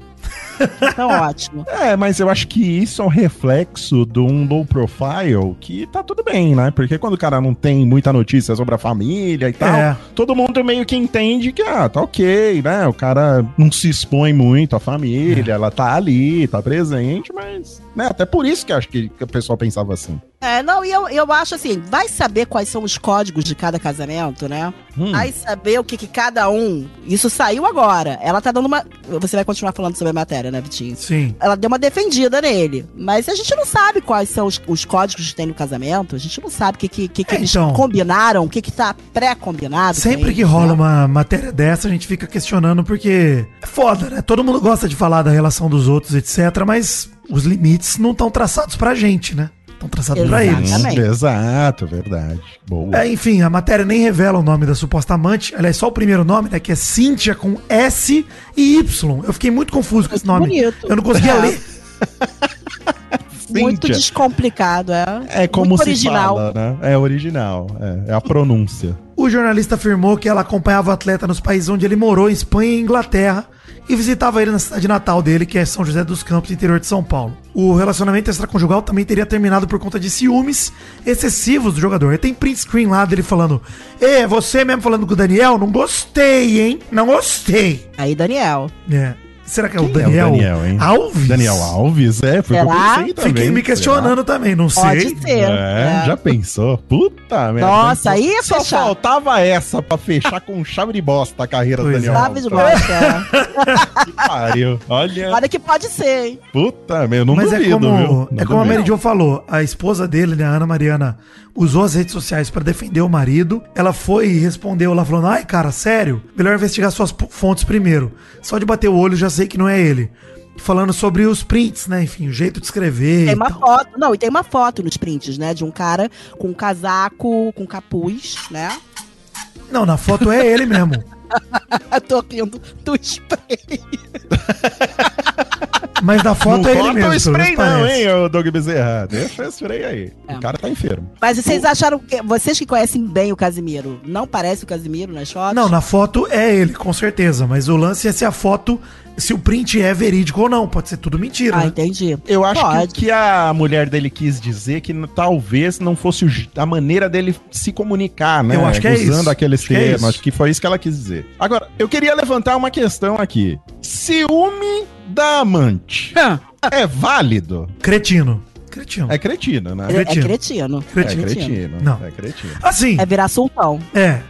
Então ótimo. É, mas eu acho que isso é um reflexo de um low profile que tá tudo bem, né? Porque quando o cara não tem muita notícia sobre a família e tal, É. todo mundo meio que entende que, ah, tá ok, né? O cara não se expõe muito à família, ela tá ali, tá presente, mas, né? Até por isso que eu acho que, que o pessoal pensava assim. É, não, e eu, eu acho assim, vai saber quais são os códigos de cada casamento, né? Hum. Vai saber o que, que cada um. Isso saiu agora. Ela tá dando uma. Você vai continuar falando sobre a matéria, né, Vitinho? Sim. Ela deu uma defendida nele. Mas a gente não sabe quais são os, os códigos que tem no casamento. A gente não sabe o que, que, que, que É, eles então. combinaram, o que, que tá pré-combinado. com Sempre eles, que rola né? uma matéria dessa, a gente fica questionando porque é foda, né? Todo mundo gosta de falar da relação dos outros, etc. Mas os limites não estão traçados pra gente, né? Estão traçados pra eles. Exato, verdade. Boa. É, enfim, a matéria nem revela o nome da suposta amante. Aliás, só o primeiro nome, né? Que é Cíntia com S e Y. Eu fiquei muito confuso com esse nome. bonito. Eu não conseguia É. ler. Muito Cíntia. descomplicado, é. É como Muito se original. fala, né? É original, é, é a pronúncia. O jornalista afirmou que ela acompanhava o atleta nos países onde ele morou, em Espanha e Inglaterra, e visitava ele na cidade natal dele, que é São José dos Campos, interior de São Paulo. O relacionamento extraconjugal também teria terminado por conta de ciúmes excessivos do jogador. E tem print screen lá dele falando: Ê, você mesmo falando com o Daniel? Não gostei, hein? Não gostei. Aí, Daniel. É. Será que é Quem o Daniel, é o Daniel, hein? Alves? Daniel Alves, é, foi o que eu Será? pensei também. Fiquei me questionando também, não sei. Pode ser. É, É. já pensou? Puta merda. Nossa, aí é Só fechar. faltava essa pra fechar com chave de bosta a carreira Pois do Daniel é. Sabe de Alves. bosta. Que pariu. Olha, Olha que pode ser, hein? puta, meu, eu não Mas duvido, é como, viu? é Não como a duvido. Mary Jo falou, a esposa dele, né, a Ana Mariana, usou as redes sociais pra defender o marido. Ela foi e respondeu lá falando: "Ai, cara, sério? Melhor investigar suas fontes primeiro. Só de bater o olho já sei que não é ele." Falando sobre os prints, né? Enfim, o jeito de escrever. Tem uma tal. foto. Não, e tem uma foto nos prints, né? De um cara com um casaco, com capuz, né? Não, na foto é ele mesmo. Eu tô rindo do spray. Mas da foto não é ele mesmo. o spray não, parece. hein, ô Doug Bezerra. Deixa o spray aí. É. O cara tá enfermo. Mas vocês acharam que. Vocês que conhecem bem o Casimiro, não parece o Casimiro nas fotos? Não, na foto é ele, com certeza. Mas o lance é se a foto, se o print é verídico ou não. Pode ser tudo mentira. Ah, né? entendi. Eu acho que o Pode. que a mulher dele quis dizer que n- talvez não fosse a maneira dele se comunicar, né? Eu acho que é Usando isso. aqueles Acho que é termos. isso. acho que foi isso que ela quis dizer. Agora, eu queria levantar uma questão aqui. Ciúme da amante é válido? Cretino. Cretino. É cretino, né? É, é Cretino. cretino. Cretino. É cretino. Não. É cretino. Assim, É virar sultão. é.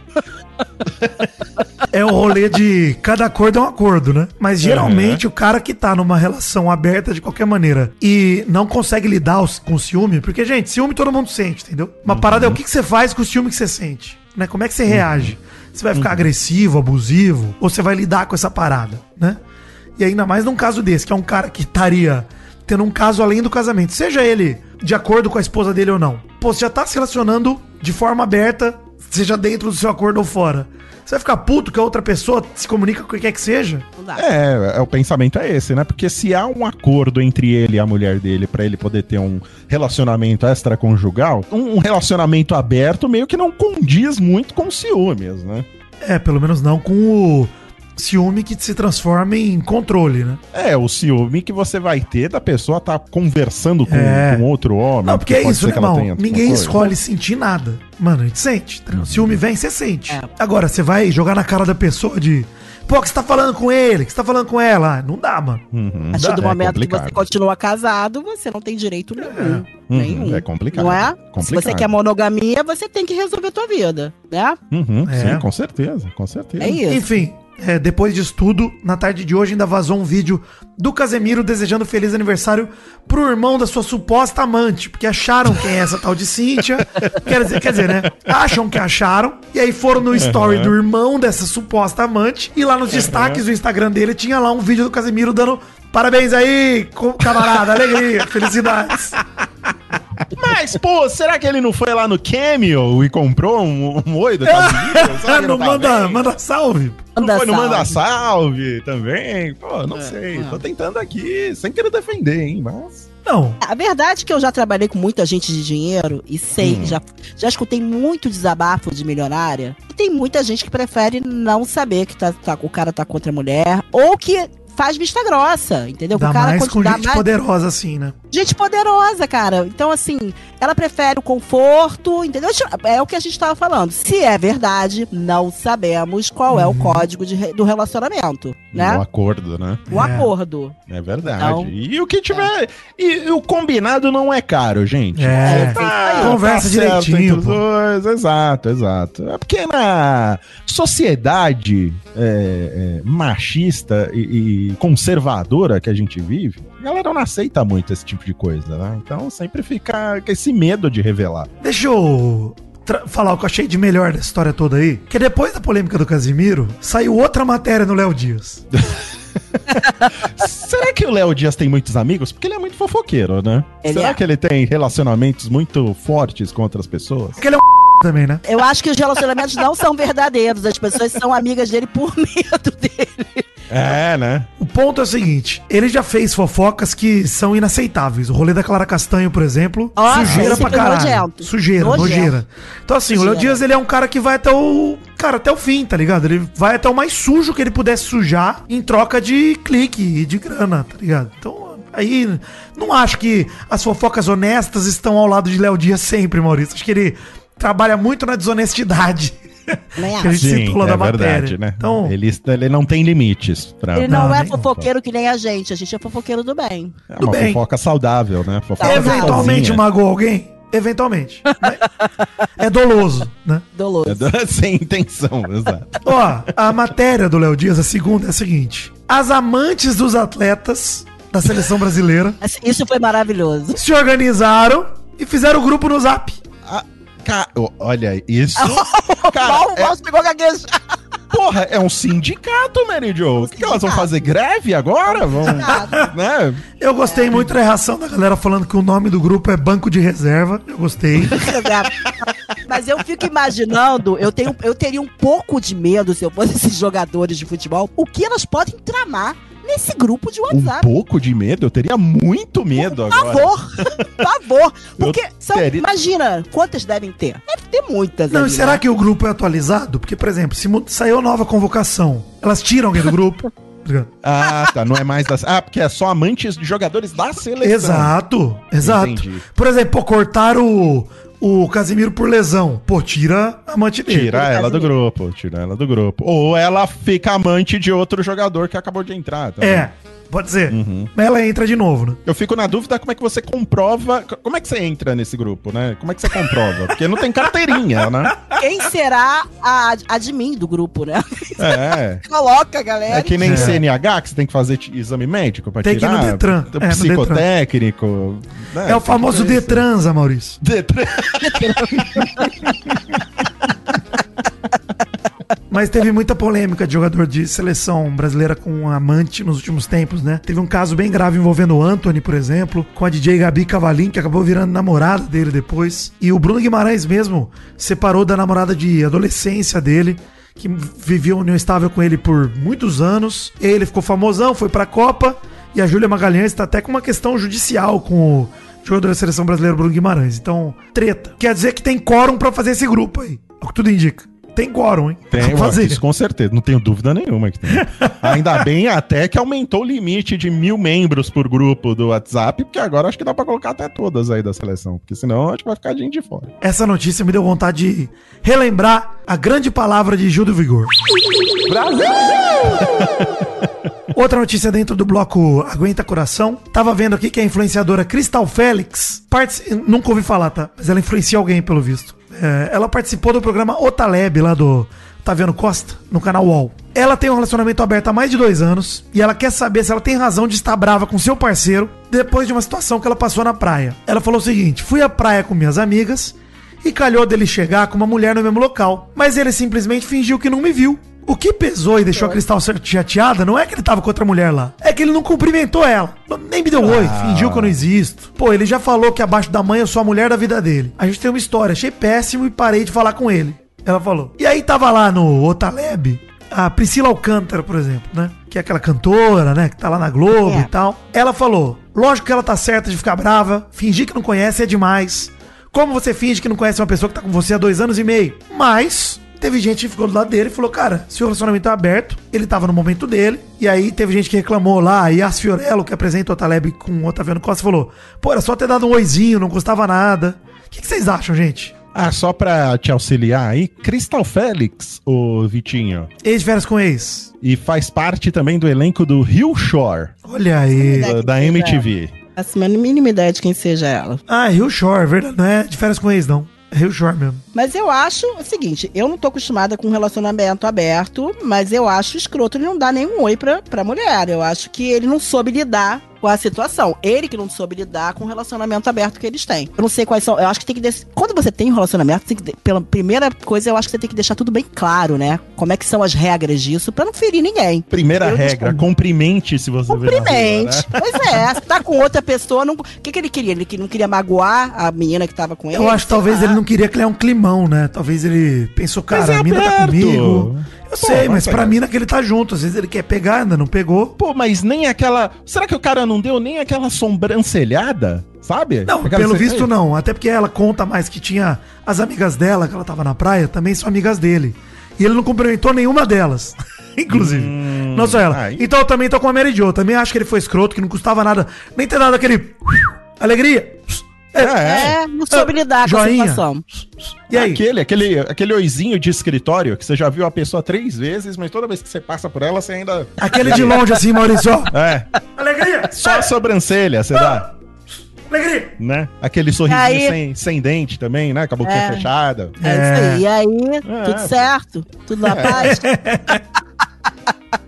É o rolê de cada acordo é um acordo, né? Mas geralmente o cara que tá numa relação aberta de qualquer maneira e não consegue lidar com o ciúme, porque, gente, ciúme todo mundo sente, entendeu? Uma parada é o que, que você faz com o ciúme que você sente, né? Como é que você reage? Você vai ficar agressivo, abusivo, ou você vai lidar com essa parada, né? E ainda mais num caso desse, que é um cara que estaria tendo um caso além do casamento, seja ele de acordo com a esposa dele ou não. Pô, você já tá se relacionando de forma aberta, seja dentro do seu acordo ou fora. Você vai ficar puto que a outra pessoa se comunica com o que quer que seja? Não dá. É, é, o pensamento é esse, né? Porque se há um acordo entre ele e a mulher dele pra ele poder ter um relacionamento extraconjugal, um um relacionamento aberto meio que não condiz muito com ciúmes, né? É, pelo menos não com o ciúme que se transforma em controle, né? É, o ciúme que você vai ter da pessoa estar conversando com, É. com outro homem. Não, porque é pode isso, né, que irmão? Ninguém coisa. escolhe sentir nada. Mano, a gente sente. tá ligado? Ciúme vem, você sente. É. Agora, você vai jogar na cara da pessoa de. Pô, que você tá falando com ele? que você tá falando com ela? Ah, Não dá, mano. Uhum. A partir do É momento que complicado. você continua casado, você não tem direito nenhum. nenhum. Uhum, é complicado. Não é? Se Complicado. você quer monogamia, você tem que resolver a tua vida, né? Uhum, É. Sim, com certeza, com certeza. É isso. Enfim, é, depois disso tudo, na tarde de hoje ainda vazou um vídeo do Casemiro desejando feliz aniversário pro irmão da sua suposta amante, porque acharam quem é essa tal de Cíntia. quer, dizer, quer dizer, né? Acham que acharam. E aí foram no story do irmão dessa suposta amante. E lá nos destaques do Instagram dele tinha lá um vídeo do Casemiro dando parabéns aí, camarada, alegria, felicidades. Mas, pô, será que ele não foi lá no Cameo e comprou um, um oi do que não tá manda, bem? manda salve. Não Manda foi no salve. Manda Salve também? Pô, não É, sei. é. Tô tentando aqui, sem querer defender, hein, mas... Não, A verdade é que eu já trabalhei com muita gente de dinheiro e sei, Hum. já, já escutei muito desabafo de milionária. E tem muita gente que prefere não saber que tá, tá- o cara tá contra a mulher ou que faz vista grossa, entendeu? Dá o cara mais com dá gente mais- poderosa assim, né? Gente poderosa, cara. Então, assim, ela prefere o conforto, entendeu? É o que a gente tava falando. Se é verdade, não sabemos qual é o código de do relacionamento, O né? acordo, né? O É. acordo. É verdade. Então, e o que tiver... E, e o combinado não é caro, gente. É. Tá, Conversa certo direitinho, entre os pô. dois, exato, exato. É porque na sociedade é, é, machista e, e conservadora que a gente vive, a galera não aceita muito esse tipo de coisa, né? Então sempre fica com esse medo de revelar. Deixa eu falar o que eu achei de melhor dessa história toda aí. Que depois da polêmica do Casimiro, saiu outra matéria no Léo Dias. Será que o Léo Dias tem muitos amigos? Porque ele é muito fofoqueiro, né? Ele Será é. que ele tem relacionamentos muito fortes com outras pessoas? Porque ele é um também, né? Eu acho que os relacionamentos não são verdadeiros. As pessoas são amigas dele por medo dele. É, né? O ponto é o seguinte: ele já fez fofocas que são inaceitáveis. O rolê da Clara Castanho, por exemplo, Nossa, sujeira pra caralho. nojento. Sujeira, Nojento. nojeira. Então, assim, o Léo. Dias, ele é um cara que vai até o. Cara, até o fim, tá ligado? Ele vai até o mais sujo que ele pudesse sujar em troca de clique e de grana, tá ligado? Então. Aí, não acho que as fofocas honestas estão ao lado de Léo Dias sempre, Maurício. Acho que ele trabalha muito na desonestidade. Também Que ele acho. citou lá da matéria. né? Então- ele, ele não tem limites pra. Ele não, Não, é fofoqueiro que nem a gente. A gente é fofoqueiro do bem. É Tudo uma bem. fofoca saudável, né? Fofoca Eventualmente gostosinha. magoou alguém? Eventualmente. Mas é doloso, né? Doloso. É do- Sem intenção, exato. Ó, a matéria do Léo Dias, a segunda, é a seguinte: As amantes dos atletas da seleção brasileira Isso foi maravilhoso. se organizaram e fizeram o grupo no zap. Ca- Olha, isso. Cara, Mal, é- pegou a gagueja. porra, é um sindicato, Mary Jo. O que, que elas vão fazer? Greve agora? Vão. né? Eu gostei muito da reação da galera falando que o nome do grupo é Banco de Reserva. Eu gostei. Mas eu fico imaginando, eu, tenho, eu teria um pouco de medo se eu fosse esses jogadores de futebol, o que elas podem tramar nesse grupo de Um WhatsApp. pouco de medo? Eu teria muito medo Por agora. favor, por favor. Porque são, teria- imagina, quantas devem ter? Deve ter muitas. Não, e ali, será né? que o grupo é atualizado? Porque, por exemplo, se saiu nova convocação, elas tiram alguém do grupo? Ah, tá. Não é mais da. Ah, porque é só amantes de jogadores da seleção. exato, exato. Entendi. Por exemplo, pô, cortaram o, o Casimiro por lesão. Pô, tira a amante dele. Tira ela do grupo, tira ela do grupo. Ou ela fica amante de outro jogador que acabou de entrar. É, pode ser. Uhum. Mas ela entra de novo, né? Eu fico na dúvida como é que você comprova. Como é que você entra nesse grupo, né? Como é que você comprova? Porque não tem carteirinha, né? Quem será a admin do grupo, né? É. Coloca, galera. É que nem É. CNH, que você tem que fazer exame médico pra Tem que ir tirar. no Detran. Tem É, no Psicotécnico. né? É, o Tem famoso. Detransa, Maurício. Detran. Mas teve muita polêmica de jogador de seleção brasileira com amante nos últimos tempos, né? Teve um caso bem grave envolvendo o Anthony, por exemplo, com a DJ Gabi Cavalim, que acabou virando namorada dele depois. E o Bruno Guimarães mesmo separou da namorada de adolescência dele, que vivia uma união estável com ele por muitos anos. Ele ficou famosão, foi pra Copa. E a Júlia Magalhães tá até com uma questão judicial com o jogador da seleção brasileira Bruno Guimarães. Então, treta. Quer dizer que tem quórum pra fazer esse grupo aí. É o que tudo indica. Tem quórum, hein? Tem, fazer. isso com certeza. Não tenho dúvida nenhuma que tem. Ainda bem até que aumentou o limite de mil membros por grupo do WhatsApp, porque agora acho que dá pra colocar até todas aí da seleção. Porque senão acho que vai ficar gente de fora. Essa notícia me deu vontade de relembrar a grande palavra de Gil do Vigor. Outra notícia dentro do bloco Aguenta Coração. Tava vendo aqui que a influenciadora Crystal Félix, nunca ouvi falar, tá? Mas ela influencia alguém, pelo visto. É, ela participou do programa Otaleb, lá do Taviano Costa, no canal UOL. Ela tem um relacionamento aberto há mais de dois anos e ela quer saber se ela tem razão de estar brava com seu parceiro depois de uma situação que ela passou na praia. Ela falou o seguinte: fui à praia com minhas amigas e calhou dele chegar com uma mulher no mesmo local, mas ele simplesmente fingiu que não me viu. O que pesou e deixou a Cristal chateada não é que ele tava com outra mulher lá, é que ele não cumprimentou ela. Nem me deu oi, fingiu que eu não existo. Pô, ele já falou que abaixo da mãe eu sou a mulher da vida dele. A gente tem uma história, achei péssimo e parei de falar com ele. Ela falou. E aí tava lá no Otaleb, a Priscila Alcântara, por exemplo, né? Que é aquela cantora, né? Que tá lá na Globo É. e tal. Ela falou: lógico que ela tá certa de ficar brava, fingir que não conhece é demais. Como você finge que não conhece uma pessoa que tá com você há dois anos e meio? Mas teve gente que ficou do lado dele e falou: Cara, se o relacionamento é aberto, ele tava no momento dele. E aí teve gente que reclamou lá. E Yas Fiorello, que apresenta o Taleb com o Otaviano Costa, falou: Pô, era só ter dado um oizinho, não custava nada. O que, que vocês acham, gente? Ah, só pra te auxiliar aí, Crystal Félix, o Vitinho. Ex de férias com ex. E faz parte também do elenco do Rio Shore, Olha aí. É, da, da MTV. Faço a mínima ideia de quem seja ela. Ah, Rio Shore, verdade. Não é de férias com ex, não. Rio mesmo. Mas eu acho o seguinte, eu não tô acostumada com um relacionamento aberto, mas eu acho escroto ele não dar nenhum oi pra, pra mulher. Eu acho que ele não soube lidar com a situação. Ele que não soube lidar com o relacionamento aberto que eles têm. Eu não sei quais são. Eu acho que tem que. dec- Quando você tem um relacionamento, tem que de- pela primeira coisa, eu acho que você tem que deixar tudo bem claro, né? Como é que são as regras disso pra não ferir ninguém. Primeira Eu regra, discordo. cumprimente se você na rua, Cumprimente. né? Pois é, se tá com outra pessoa, não... o que, que ele queria? Ele que- não queria magoar a menina que tava com ele? Eu acho que talvez lá. ele não queria criar um climão, né? Talvez ele pensou, cara, é a mina tá comigo. Eu Pô, sei, mas pra pegar. mina que ele tá junto. Às vezes ele quer pegar, ainda não pegou. Pô, mas nem aquela. Será que o cara não deu nem aquela sobrancelhada? Sabe? Não, Aquela pelo visto não. Até porque ela conta mais que tinha as amigas dela, que ela tava na praia, também são amigas dele. E ele não cumprimentou nenhuma delas. Inclusive. Hum, não só ela. aí- Então eu também tô com a Mary Jo. Também acho que ele foi escroto, que não custava nada. Nem ter dado aquele. Alegria. É, É, não soube lidar com a situação. E aí? Aquele, aquele, aquele oizinho de escritório que você já viu a pessoa três vezes, mas toda vez que você passa por ela, você ainda. Aquele de longe assim, Maurício. É, Alegria. só a sobrancelha, você dá, Alegria. né? Aquele sorrisinho Aí- sem, sem dente também, né? Com a boquinha É. fechada. É, É. isso aí. E aí, É. tudo certo? Tudo na paz?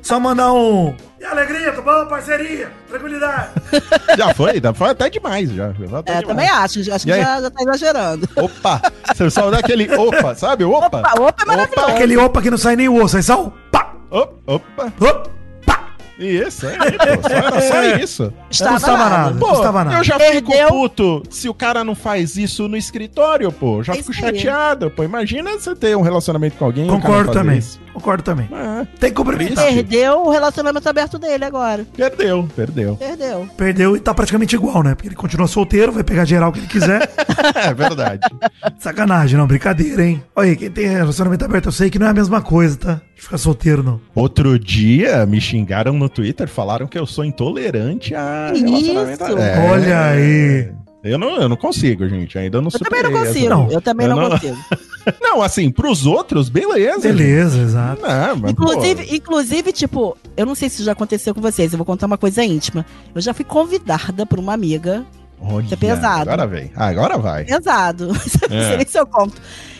Só mandar um. E alegria, tá bom? Parceria, tranquilidade. Já foi, já foi até demais, já. já até É, demais. também acho. Acho que E já, já tá exagerando. Opa! Você só dá aquele opa, sabe? Opa! Opa, opa é maravilhoso. Aquele opa que não sai nem o osso, aí só o pá, Opa! Opa! op, pá. Isso, é, pô, só, era só isso. Estava não estava nada. nada, não Pô, estava nada. eu já Perdeu. fico puto se o cara não faz isso no escritório, pô. Já É fico isso aí. chateado, pô. Imagina você ter um relacionamento com alguém e o cara Concordo fazer também. isso. Concordo também. É, Tem que cumprimentar. Perdeu o relacionamento aberto dele agora. perdeu, perdeu. Perdeu. Perdeu e tá praticamente igual, né? Porque ele continua solteiro, vai pegar geral que ele quiser. É verdade. Sacanagem, não, brincadeira, hein? Olha aí, quem tem relacionamento aberto, eu sei que não é a mesma coisa, tá? De ficar solteiro, não. Outro dia me xingaram no Twitter, falaram que eu sou intolerante a relacionamento isso? É. Olha aí. Eu não, eu não consigo, gente. Ainda não Eu também não consigo. Não. Eu também Eu não, não- consigo. Não, assim, pros outros, beleza. Beleza, exato. Não, mas, Inclusive, inclusive, tipo, eu não sei se já aconteceu com vocês, eu vou contar uma coisa íntima. Eu já fui convidada por uma amiga, olha, isso é pesado. Agora vem. Agora vai. pesado. não É. sei nem se eu conto.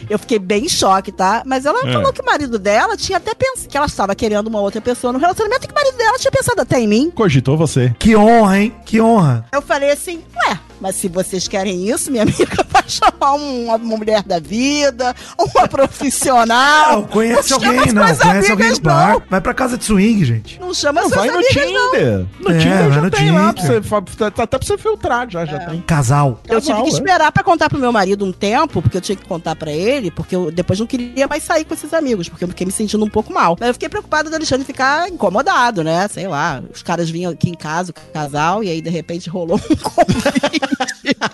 Eu fiquei bem em choque, tá? Mas ela É. falou que o marido dela tinha até pensado que ela estava querendo uma outra pessoa no relacionamento e que o marido dela tinha pensado até em mim. Cogitou você. Que honra, hein? Que honra. Eu falei assim, ué, mas se vocês querem isso, minha amiga vai chamar um- uma mulher da vida, uma profissional. Não, conhece Não alguém, não. Conhece alguém amigas, no bar. Vai pra casa de swing, gente. Não chama Não, suas vai no amigas, não. Tinder. No É, Tinder já no tem lá pra Tinder. você, fa- tá até pra você filtrar, já, já tem. Casal. Eu tive Casal, que é. esperar pra contar pro meu marido um tempo, porque eu tinha que contar pra ele, porque eu depois não queria mais sair com esses amigos, porque eu fiquei me sentindo um pouco mal. Mas eu fiquei preocupada do Alexandre ficar incomodado, né? Sei lá, os caras vinham aqui em casa, o casal, e aí de repente rolou um convite.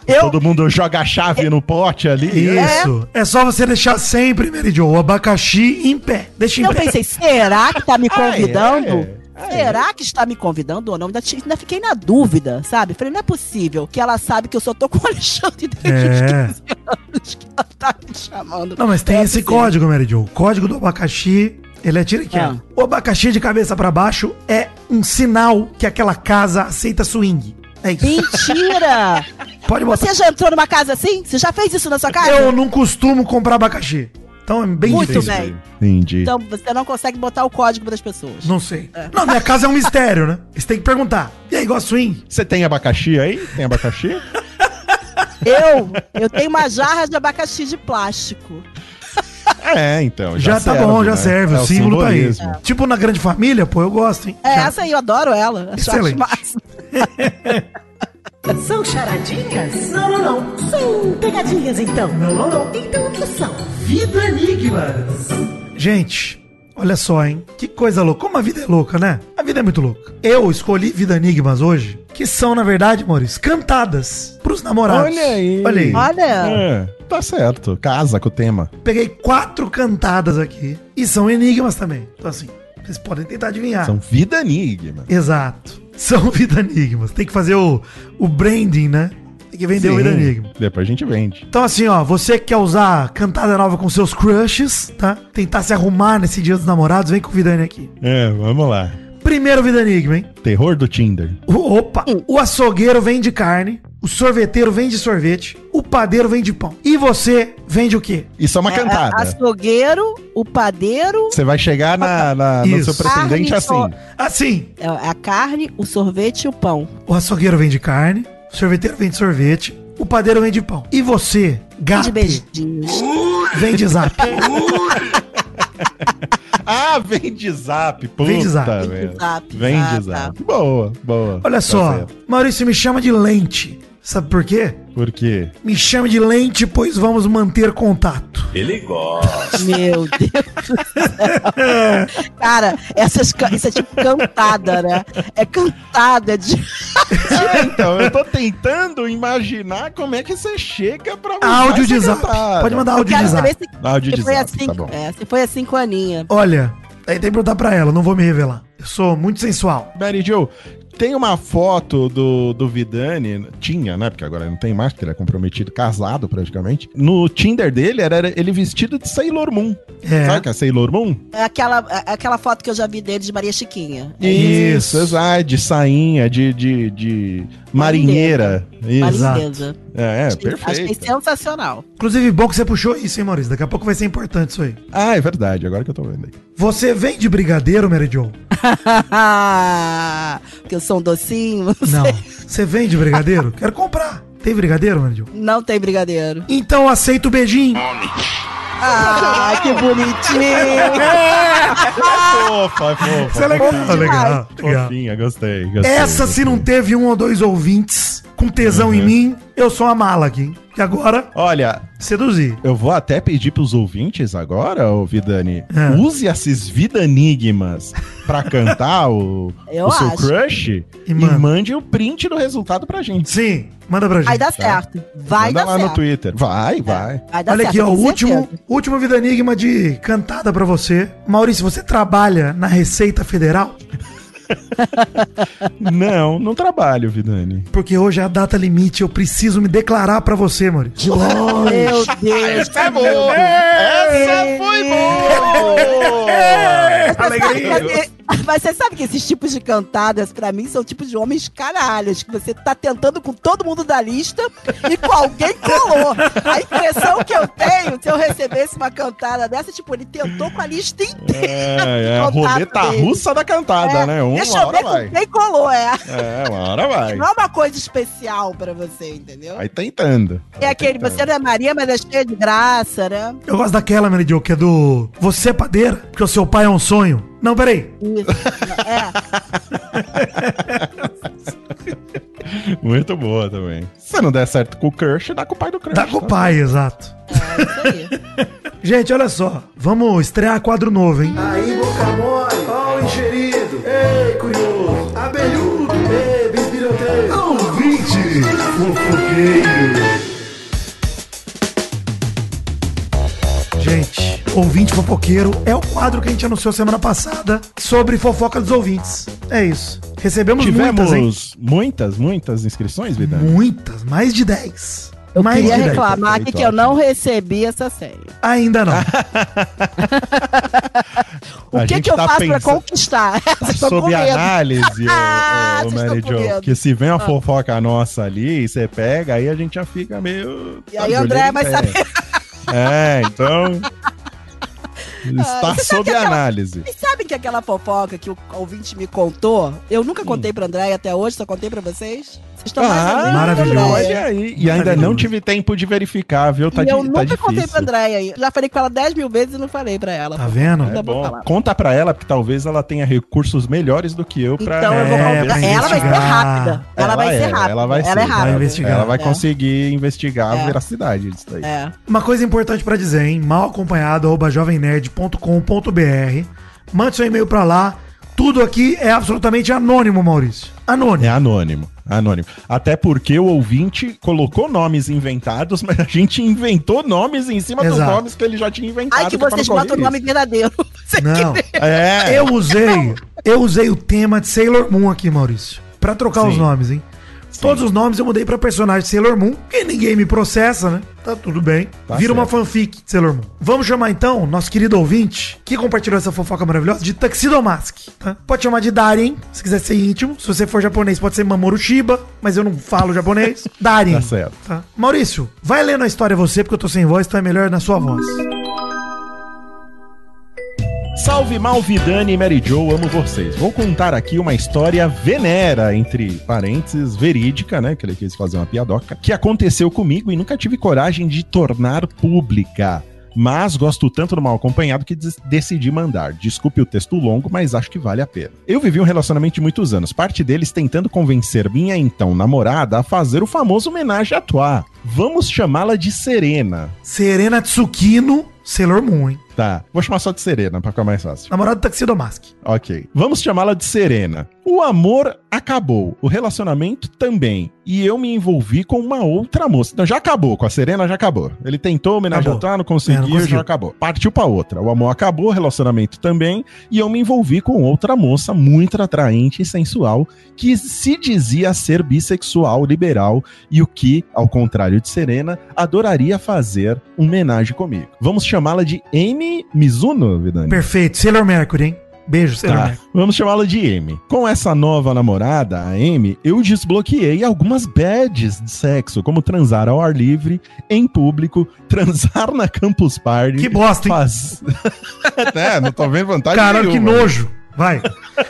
Eu, Todo mundo joga a chave no pote ali. Isso. É. só você deixar sempre, Mary Jo, o abacaxi em pé. Deixa em eu pé. pensei, será que tá me Ah, convidando? é? Ah, é? Será que está me convidando ou não? Ainda, ainda fiquei na dúvida, sabe? Falei, não é possível que ela sabe que eu só tô com o Alexandre desde os É. 15 anos que ela tá me chamando. Não, mas tem É esse possível. código, Mary Jo. O código do abacaxi, ele é tira e queda. Ah. O abacaxi de cabeça pra baixo é um sinal que aquela casa aceita swing. É isso. Mentira! Pode botar. Você já entrou numa casa assim? Você já fez isso na sua casa? Eu não costumo comprar abacaxi. Então é bem Muito difícil. bem. Entendi. Então você não consegue botar o código das pessoas. Não sei. Não, minha casa é um mistério, né? Você tem que perguntar. E aí, swing? Você tem abacaxi aí? Tem abacaxi? Eu, eu tenho uma jarra de abacaxi de plástico. É, então. Já, tá serve, bom, já né? serve. É o símbolo tá aí. Tipo na grande família, pô, eu gosto, hein? É, Já. essa aí, eu adoro ela. Excelente. São charadinhas? Não, não, não. São pegadinhas, então. Não, não, não. Então o que são? Vida Enigmas. Gente, olha só, hein? Que coisa louca. Como a vida é louca, né? A vida é muito louca. Eu escolhi Vida Enigmas hoje, que são, na verdade, Maurício, cantadas pros namorados. Olha aí. Olha aí. Olha. É, tá certo. Casa com o tema. Peguei quatro cantadas aqui. E são enigmas também. Então, assim, vocês podem tentar adivinhar. São vida enigma. Exato. São vida enigmas. Tem que fazer o, o branding, né? Tem que vender o vida enigma. Depois a gente vende. Então, assim, ó, você que quer usar cantada nova com seus crushes, tá? Tentar se arrumar nesse dia dos namorados, vem com o Vidani aqui. É, vamos lá. Primeiro vida enigma, hein? Terror do Tinder. O- Opa! O açougueiro vende carne, o sorveteiro vende sorvete, o padeiro vende pão. E você vende o quê? Isso é uma É, cantada. açougueiro, o padeiro, Você vai chegar na, na- no seu pretendente Carne assim. só- Assim, é a carne, o sorvete e o pão. o açougueiro vende carne, o sorveteiro vende sorvete, o padeiro vende pão. E você, De gato, beijinhos. vende zap. Ah, vende zap. Puta, Vende zap. merda. Vende zap. Vende Ah, zap. Boa, boa. Olha Tá só, certo. Maurício me chama de lente. Sabe por quê? Por quê? Me chame de lente, pois vamos manter contato. Meu Deus do céu. Cara, essas, ca- isso é tipo cantada, né? É cantada de. É, então, eu tô tentando imaginar como é que você chega pra Áudio essa de zap. Pode mandar Eu áudio de quero zap. saber se, Áudio se de foi zap, assim. tá bom. é, se foi assim com a Aninha. Olha, aí tem que perguntar pra ela, não vou me revelar. Eu sou muito sensual. Mary Jo, tem uma foto do, do Vidani, tinha, né? Porque agora não tem mais, porque ele é comprometido, casado praticamente. No Tinder dele, era ele vestido de Sailor Moon. É. Sabe o que é Sailor Moon? É aquela, é aquela foto que eu já vi dele de Maria Chiquinha. É Isso, Isso. exato. De sainha, de, de, de marinheira. Marinesa. É, é, Achei perfeito. sensacional. Inclusive, bom que você puxou isso, hein, Maurício? Daqui a pouco vai ser importante isso aí. Ah, é verdade, agora que eu tô vendo aí. Você vende brigadeiro, Mary Jo? Porque eu sou um docinho. Não, Não. Você vende brigadeiro? Quero comprar. Tem brigadeiro, Mary Jo? Não tem brigadeiro. Então aceita o beijinho. Ah, que bonitinho. fofa, é fofa. Isso é legal. Fofinha, gostei, gostei. Essa, se não teve um ou dois ouvintes com tesão em mim, eu sou uma mala aqui. E agora, Olha, seduzir. eu vou até pedir pros ouvintes agora, ô Vidani, É. use esses vidanigmas pra cantar o, o seu acho. crush E e, mande o print do resultado pra gente. Sim, manda pra gente. Vai dar certo. Vai Manda dar lá no certo. Twitter. Vai, vai. Vai dar Olha certo, aqui, ó, o último, último Vida Enigma de cantada pra você. Maurício, você trabalha na Receita Federal? Não, não trabalho, Vidani. Porque hoje é a data limite, eu preciso me declarar pra você, Maurício. Meu Deus. Essa é boa! Essa foi boa! Alegria. Mas você sabe que esses tipos de cantadas, pra mim, são tipos de homens caralhos, que você tá tentando com todo mundo da lista e com alguém colou. A impressão que eu tenho, se eu recebesse uma cantada dessa, tipo, ele tentou com a lista inteira. É, é a roleta dele. russa da cantada, É, né? Uma Deixa eu ver vai. com quem colou, é. É, uma hora vai. Não é uma coisa especial pra você, entendeu? Vai tentando. É aquele, você não é Maria, mas é cheia de graça, né? Eu gosto daquela, Mary Jo, que é do Você é padeira, porque o seu pai é um sonho. Não, peraí. Isso. É. Muito boa também. Se não der certo com o crush, dá com o pai do crush. Dá com o tá? pai, exato. É isso aí. Gente, olha só. Vamos estrear quadro novo, hein? Aí, boca mole, ó o enxerido. Ei, curioso, abelhudo, ei, bispiroteiro. Ouvinte, fofoqueiro. Ouvinte fofoqueiro é o quadro que a gente anunciou semana passada sobre fofoca dos ouvintes. É isso. Recebemos Tivemos muitas, hein? muitas, muitas inscrições, Vidani? Muitas, mais de 10. Eu mais queria de 10. reclamar aqui que eu não recebi essa série. Ainda não. O A que, que eu tá faço pra pensando- conquistar? Estão com Sob análise, Ah, ô, Mary Jo, que se vem uma fofoca nossa ali, você pega, aí a gente já fica meio... E aí, de André, vai saber. É, então... Está você sabe sob aquela- análise. Vocês sabem que aquela fofoca que o ouvinte me contou, eu nunca contei pra André até hoje, só contei pra vocês? Vocês estão mais Ah, maravilhoso. Olha aí. E ainda não tive tempo de verificar, viu? Tá, e eu tá nunca difícil. contei pra Andréia aí. Já falei com ela 10 mil vezes e não falei pra ela. Tá vendo? É bom. falar. Conta pra ela, porque talvez ela tenha recursos melhores do que eu pra. Então eu vou É, contar. pra Ela vai ser investigar. rápida. Ela, vai ser é, rápida. Ela vai, ser, é rápida. Vai investigar. Ela vai É. conseguir investigar É. a veracidade disso daí. É. Uma coisa importante pra dizer, hein? Mal acompanhado, arroba jovemnerd.com.br. Mande seu e-mail pra lá. Tudo aqui é absolutamente anônimo, Maurício. Anônimo. É anônimo. Anônimo. Até porque o ouvinte colocou nomes inventados, mas a gente inventou nomes em cima dos Exato. nomes que ele já tinha inventado. Ai, que vocês botam o nome verdadeiro. Você Não. É. Eu usei, eu usei o tema de Sailor Moon aqui, Maurício. Pra trocar Sim. os nomes, hein? Todos os nomes eu mudei pra personagem de Sailor Moon, que ninguém me processa, né? Tá tudo bem. Tá Vira uma certo. fanfic de Sailor Moon. Vamos chamar então nosso querido ouvinte, que compartilhou essa fofoca maravilhosa, de Tuxedo Mask. Tá? Pode chamar de Darien, se quiser ser íntimo. Se você for japonês, pode ser Mamoru Shiba, mas eu não falo japonês. Darien. Tá certo. Tá? Maurício, vai lendo a história você, porque eu tô sem voz, então é melhor na sua voz. Salve Malvidani e Mary Jo, amo vocês. Vou contar aqui uma história venera, entre parênteses, verídica, né? Que ele quis fazer uma piadoca, que aconteceu comigo e nunca tive coragem de tornar pública. Mas gosto tanto do mal acompanhado que decidi mandar. Desculpe o texto longo, mas acho que vale a pena. Eu vivi um relacionamento de muitos anos, parte deles tentando convencer minha então namorada a fazer o famoso homenagem a Toa. Vamos chamá-la de Serena. Serena Tsukino, Sailor Moon? Tá, vou chamar só de Serena pra ficar mais fácil. Namorado do Tuxedo Mask. Ok. Vamos chamá-la de Serena. O amor acabou, o relacionamento também. E eu me envolvi com uma outra moça. Então já acabou, com a Serena já acabou. Ele tentou homenagear, tá, não conseguiu, É, não conseguiu. já acabou. Partiu pra outra. O amor acabou, o relacionamento também. E eu me envolvi com outra moça muito atraente e sensual que se dizia ser bissexual, liberal e o que, ao contrário de Serena, adoraria fazer homenagem comigo. Vamos chamá-la de Amy Mizuno, Vidani? Perfeito. Sailor Mercury, hein? Beijo, Sailor Tá, Mercury. vamos chamá-la de Amy. Com essa nova namorada, a Amy, eu desbloqueei algumas badges de sexo, como transar ao ar livre, em público, transar na Campus Party. Que bosta, hein? Faz... é, não tô vendo vantagem Caralho, que nenhuma. nojo. Vai.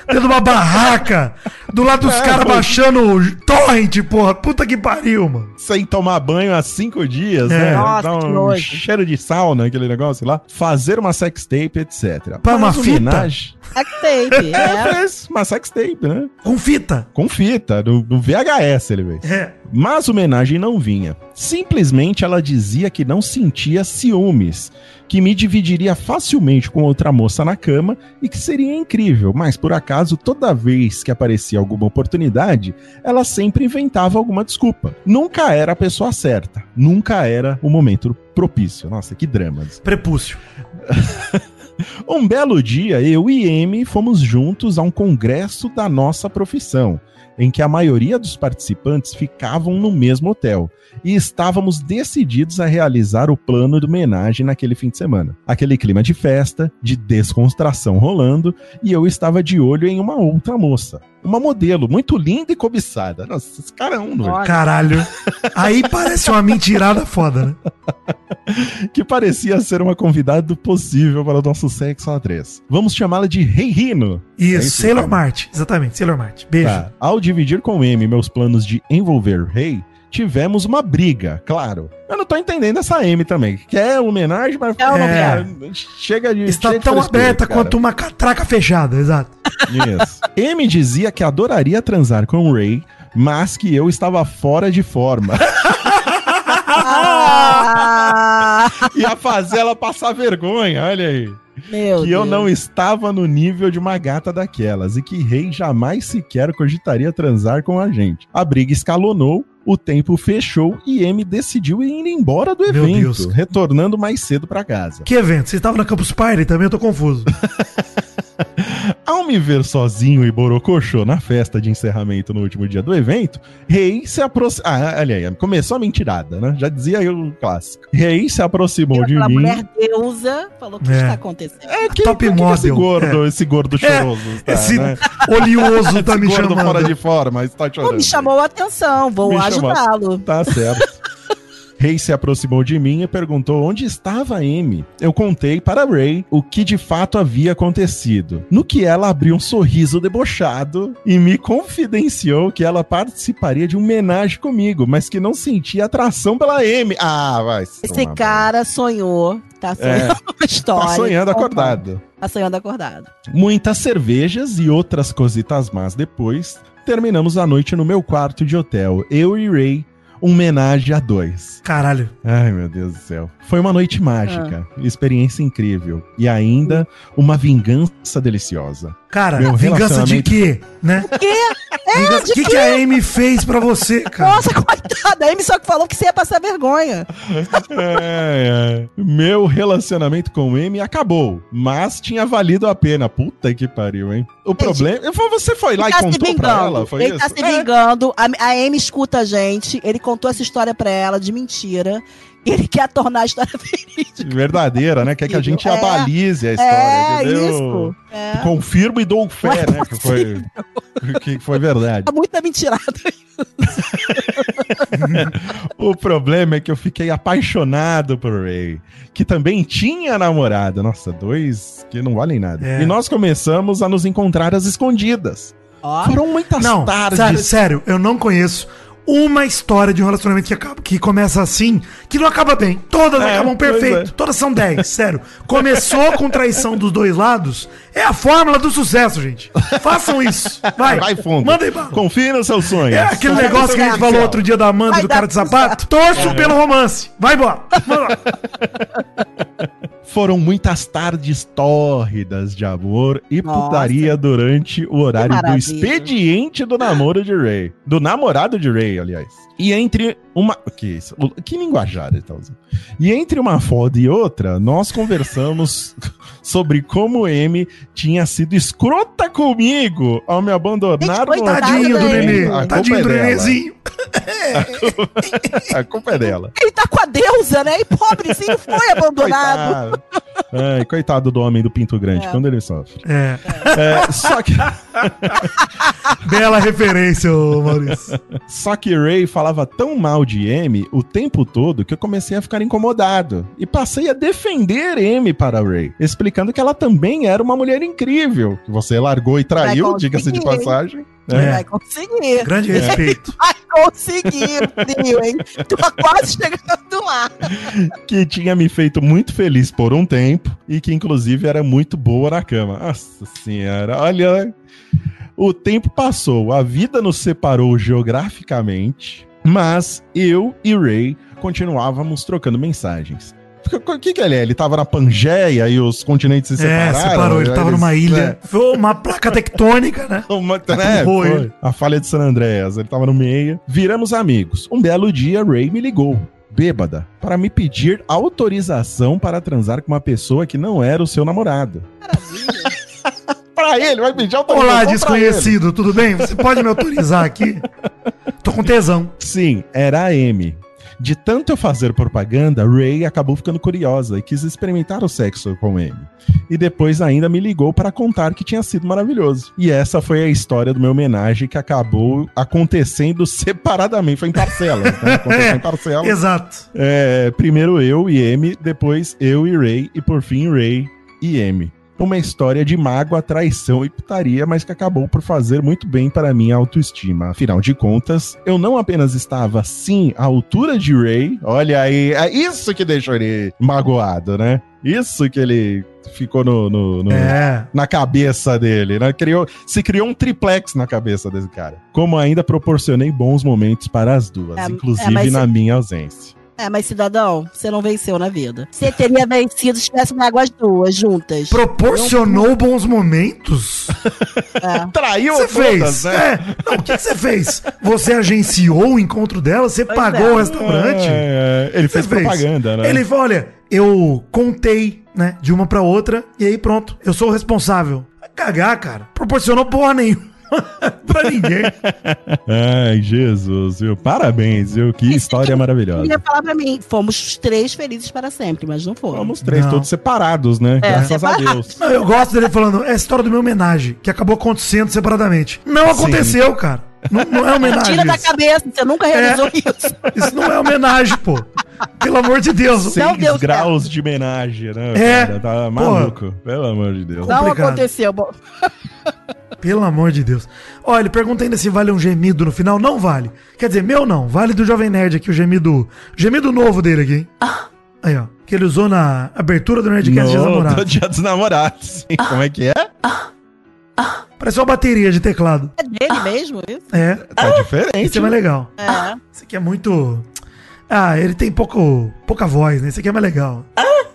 Dentro de uma barraca, Do lado dos É, caras baixando torrent, porra. Puta que pariu, mano. Sem tomar banho há cinco dias, É. né? Nossa, Dá que um nojo. cheiro de sauna, aquele negócio lá. Fazer uma sextape, etc. Pra uma Mas fita? homenagem- Backstage, É, é. fez uma sextape, né? Com fita. Com fita, no, no VHS ele fez. É. Mas homenagem não vinha. Simplesmente ela dizia que não sentia ciúmes, que me dividiria facilmente com outra moça na cama e que seria incrível, mas por acaso toda vez que aparecia alguma oportunidade, ela sempre inventava alguma desculpa. Nunca era a pessoa certa, nunca era o momento propício. Nossa, que drama. Prepúcio. Um belo dia, eu e Amy fomos juntos a um congresso da nossa profissão, em que a maioria dos participantes ficavam no mesmo hotel, e estávamos decididos a realizar o plano de homenagem naquele fim de semana. Aquele clima de festa, de descontração rolando, e eu estava de olho em uma outra moça. Uma modelo muito linda e cobiçada. Nossa, esse cara é um doido. Olha. Caralho. Aí parece uma mentirada foda, né? que parecia ser uma convidada possível para o nosso sexo a três. Vamos chamá-la de Rei Rino. Isso, É isso, Sailor. Mart. Exatamente, Sailor Mart. Beijo. Tá. Ao dividir com M meus planos de envolver Rei, tivemos uma briga, claro. Eu não tô entendendo essa M também. Quer homenagem, mas É É, chega de. Está chega de tão frescura, aberta cara. quanto uma catraca fechada, exato. Isso. M dizia que adoraria transar com o Ray, mas que eu estava fora de forma. Ah, Ia fazer ela passar vergonha, olha aí. Meu que eu Deus. não estava no nível de uma gata daquelas e que Rei jamais sequer cogitaria transar com a gente. A briga escalonou, o tempo fechou e M decidiu ir embora do Meu evento, Deus. retornando mais cedo para casa. Que evento? Vocês estavam na Campus Party também? Eu tô confuso. Ao me ver sozinho e borocochô na festa de encerramento no último dia do evento, Rei se aproximou. Ah, olha aí, começou a mentirada, né? Já dizia eu o clássico. Rei se aproximou de mim. mulher deusa falou o que É. está acontecendo. É, que, Top que que esse model, gordo, esse gordo choroso. tá, Esse né? oleoso tá Esse me gordo chamando. fora de forma, está chorando. Pô, me chamou a atenção, vou ajudá-lo. Tá certo. Rei se aproximou de mim e perguntou onde estava a Amy. Eu contei para Ray o que de fato havia acontecido. No que ela abriu um sorriso debochado e me confidenciou que ela participaria de uma homenagem comigo, mas que não sentia atração pela Amy. Ah, vai. se Esse cara sonhou, tá sonhando É. uma banho. história. Tá sonhando acordado. Tá sonhando acordado. Muitas cervejas e outras cositas más depois, terminamos a noite no meu quarto de hotel. Eu e Ray, homenagem a dois. Caralho. Ai, meu Deus do céu. Foi uma noite mágica, experiência incrível e ainda uma vingança deliciosa. Cara, Meu vingança de quê, né? O de que, que a Amy fez pra você, cara? Nossa, coitada, a Amy só que falou que você ia passar vergonha. É, é. Meu relacionamento com Amy acabou, mas tinha valido a pena. Puta que pariu, hein? O problema. Você foi lá e tá contou pra ela? Foi ele isso? tá se É. vingando. A, a Amy escuta a gente. Ele contou essa história pra ela de mentira. Ele quer tornar a história verídica. Verdadeira, né? Quer que a gente É. abalize a história, É, entendeu? isso. É. Confirmo e dou fé, é né? Que foi, que foi verdade. Tá muita mentirada. O problema é que eu fiquei apaixonado por Ray, que também tinha namorada. Nossa, dois que não valem nada. É. E nós começamos a nos encontrar às escondidas. Ó. Foram muitas Não, tardes. sério, sério, eu não conheço uma história de um relacionamento que, acaba, que começa assim, que não acaba bem. Todas É, acabam perfeito. é. Todas são 10, sério. Começou com traição dos dois lados, é a fórmula do sucesso, gente. Façam isso. Vai, Vai fundo. Manda aí, bala. Confia nos seus sonhos. É aquele negócio que a gente falou potencial. outro dia da Amanda e Vai do cara de sapato. Torço pelo romance. Vai embora. Lá. Foram muitas tardes tórridas de amor e Nossa. putaria durante o horário do expediente do namoro de Ray. Do namorado de Ray, aliás. E entre uma. Que isso? O- Que linguajar ele tá usando? E entre uma foda e outra, nós conversamos sobre como M tinha sido escrota comigo ao me abandonar Gente, coitada Tadinho do nenê. Tadinho é do dela. A culpa é dela. Ele tá com a deusa, né? E pobrezinho foi abandonado. Coitado. Ai, coitado do homem do pinto grande, quando ele sofre. É. É, só que. Bela referência, ô Maurício. Só que Ray falava tão mal de Amy o tempo todo que eu comecei a ficar incomodado. E passei a defender Amy para Ray, explicando que ela também era uma mulher incrível. Que você largou e traiu, diga-se de conseguir. Passagem. É. Vai conseguir. Grande respeito. Vai conseguir, tio, hein? Tô quase chegando lá. Que tinha me feito muito feliz por um tempo e que, inclusive, era muito boa na cama. Nossa senhora, olha. O tempo passou, a vida nos separou geograficamente, mas eu e Ray continuávamos trocando mensagens. O que, que ele é? Ele tava na Pangeia e os continentes se É, separaram? separou. Ele tava Eles- numa ilha. Foi uma placa tectônica, né? é, uma, né, Foi. foi. A falha de San Andreas. Ele tava no meio. Viramos amigos. Um belo dia, Ray me ligou. Bêbada, para me pedir autorização para transar com uma pessoa que não era o seu namorado. Maravilha. Pra ele, vai pedir autorização. Olá, desconhecido, tudo bem? Você pode me autorizar aqui? Tô com tesão. Sim, era a Amy. De tanto eu fazer propaganda, Ray acabou ficando curiosa e quis experimentar o sexo com Amy. E depois ainda me ligou para contar que tinha sido maravilhoso. E essa foi a história do meu homenagem que acabou acontecendo separadamente. Foi em parcelas, né? Aconteceu em parcelas. Exato. É, primeiro eu e Amy, depois eu e Ray, e por fim Ray e Amy. Uma história de mágoa, traição e putaria, mas que acabou por fazer muito bem para a minha autoestima. Afinal de contas, eu não apenas estava, sim, à altura de Ray, olha aí, é isso que deixou ele magoado, né? Isso que ele ficou no, no- no- É. na cabeça dele, né? Criou, se criou um triplex na cabeça desse cara. Como ainda proporcionei bons momentos para as duas, É, inclusive é, na se- minha ausência. É, mas cidadão, você não venceu na vida. Você teria vencido se tivesse água as duas juntas. Proporcionou bons momentos? É. Traiu Você todas, fez? né? É. Não, o que você fez? Você agenciou o encontro dela? Você Pois pagou é. o restaurante? É, ele fez fez. propaganda, né? Ele falou: olha, eu contei, né, de uma pra outra, e aí pronto, eu sou o responsável. Vai cagar, cara. Proporcionou porra nenhuma pra ninguém. Ai, Jesus, viu? Parabéns, viu? Que história Ele maravilhosa. ia falar pra mim, fomos os três felizes para sempre, mas não foram. Vamos três, Não. todos separados, né? É, Graças separados. a Deus. Não, eu gosto dele falando, é a história do meu homenagem, que acabou acontecendo separadamente. Não aconteceu, cara. Não, não é homenagem. Tira da cabeça, você nunca realizou isso. Isso não é homenagem, pô. Pelo amor de Deus. Não Seis deu graus de homenagem, né? É. Cara, tá maluco. Pelo amor de Deus. Não Complicado. aconteceu. Bom, Pelo amor de Deus. Ó, ele pergunta ainda se vale um gemido no final. Não vale. Quer dizer, meu não. Vale do Jovem Nerd aqui, o gemido. Gemido novo dele aqui, hein? Aí, ó. Que ele usou na abertura do Nerdcast Dias No, do Namorados. Dia dos Namorados. Como é que é? Parece uma bateria de teclado. é dele mesmo isso? É. Tá diferente. Esse é mais legal. É. Esse aqui é muito. Ah, ele tem pouco, pouca voz, né? Esse aqui é mais legal.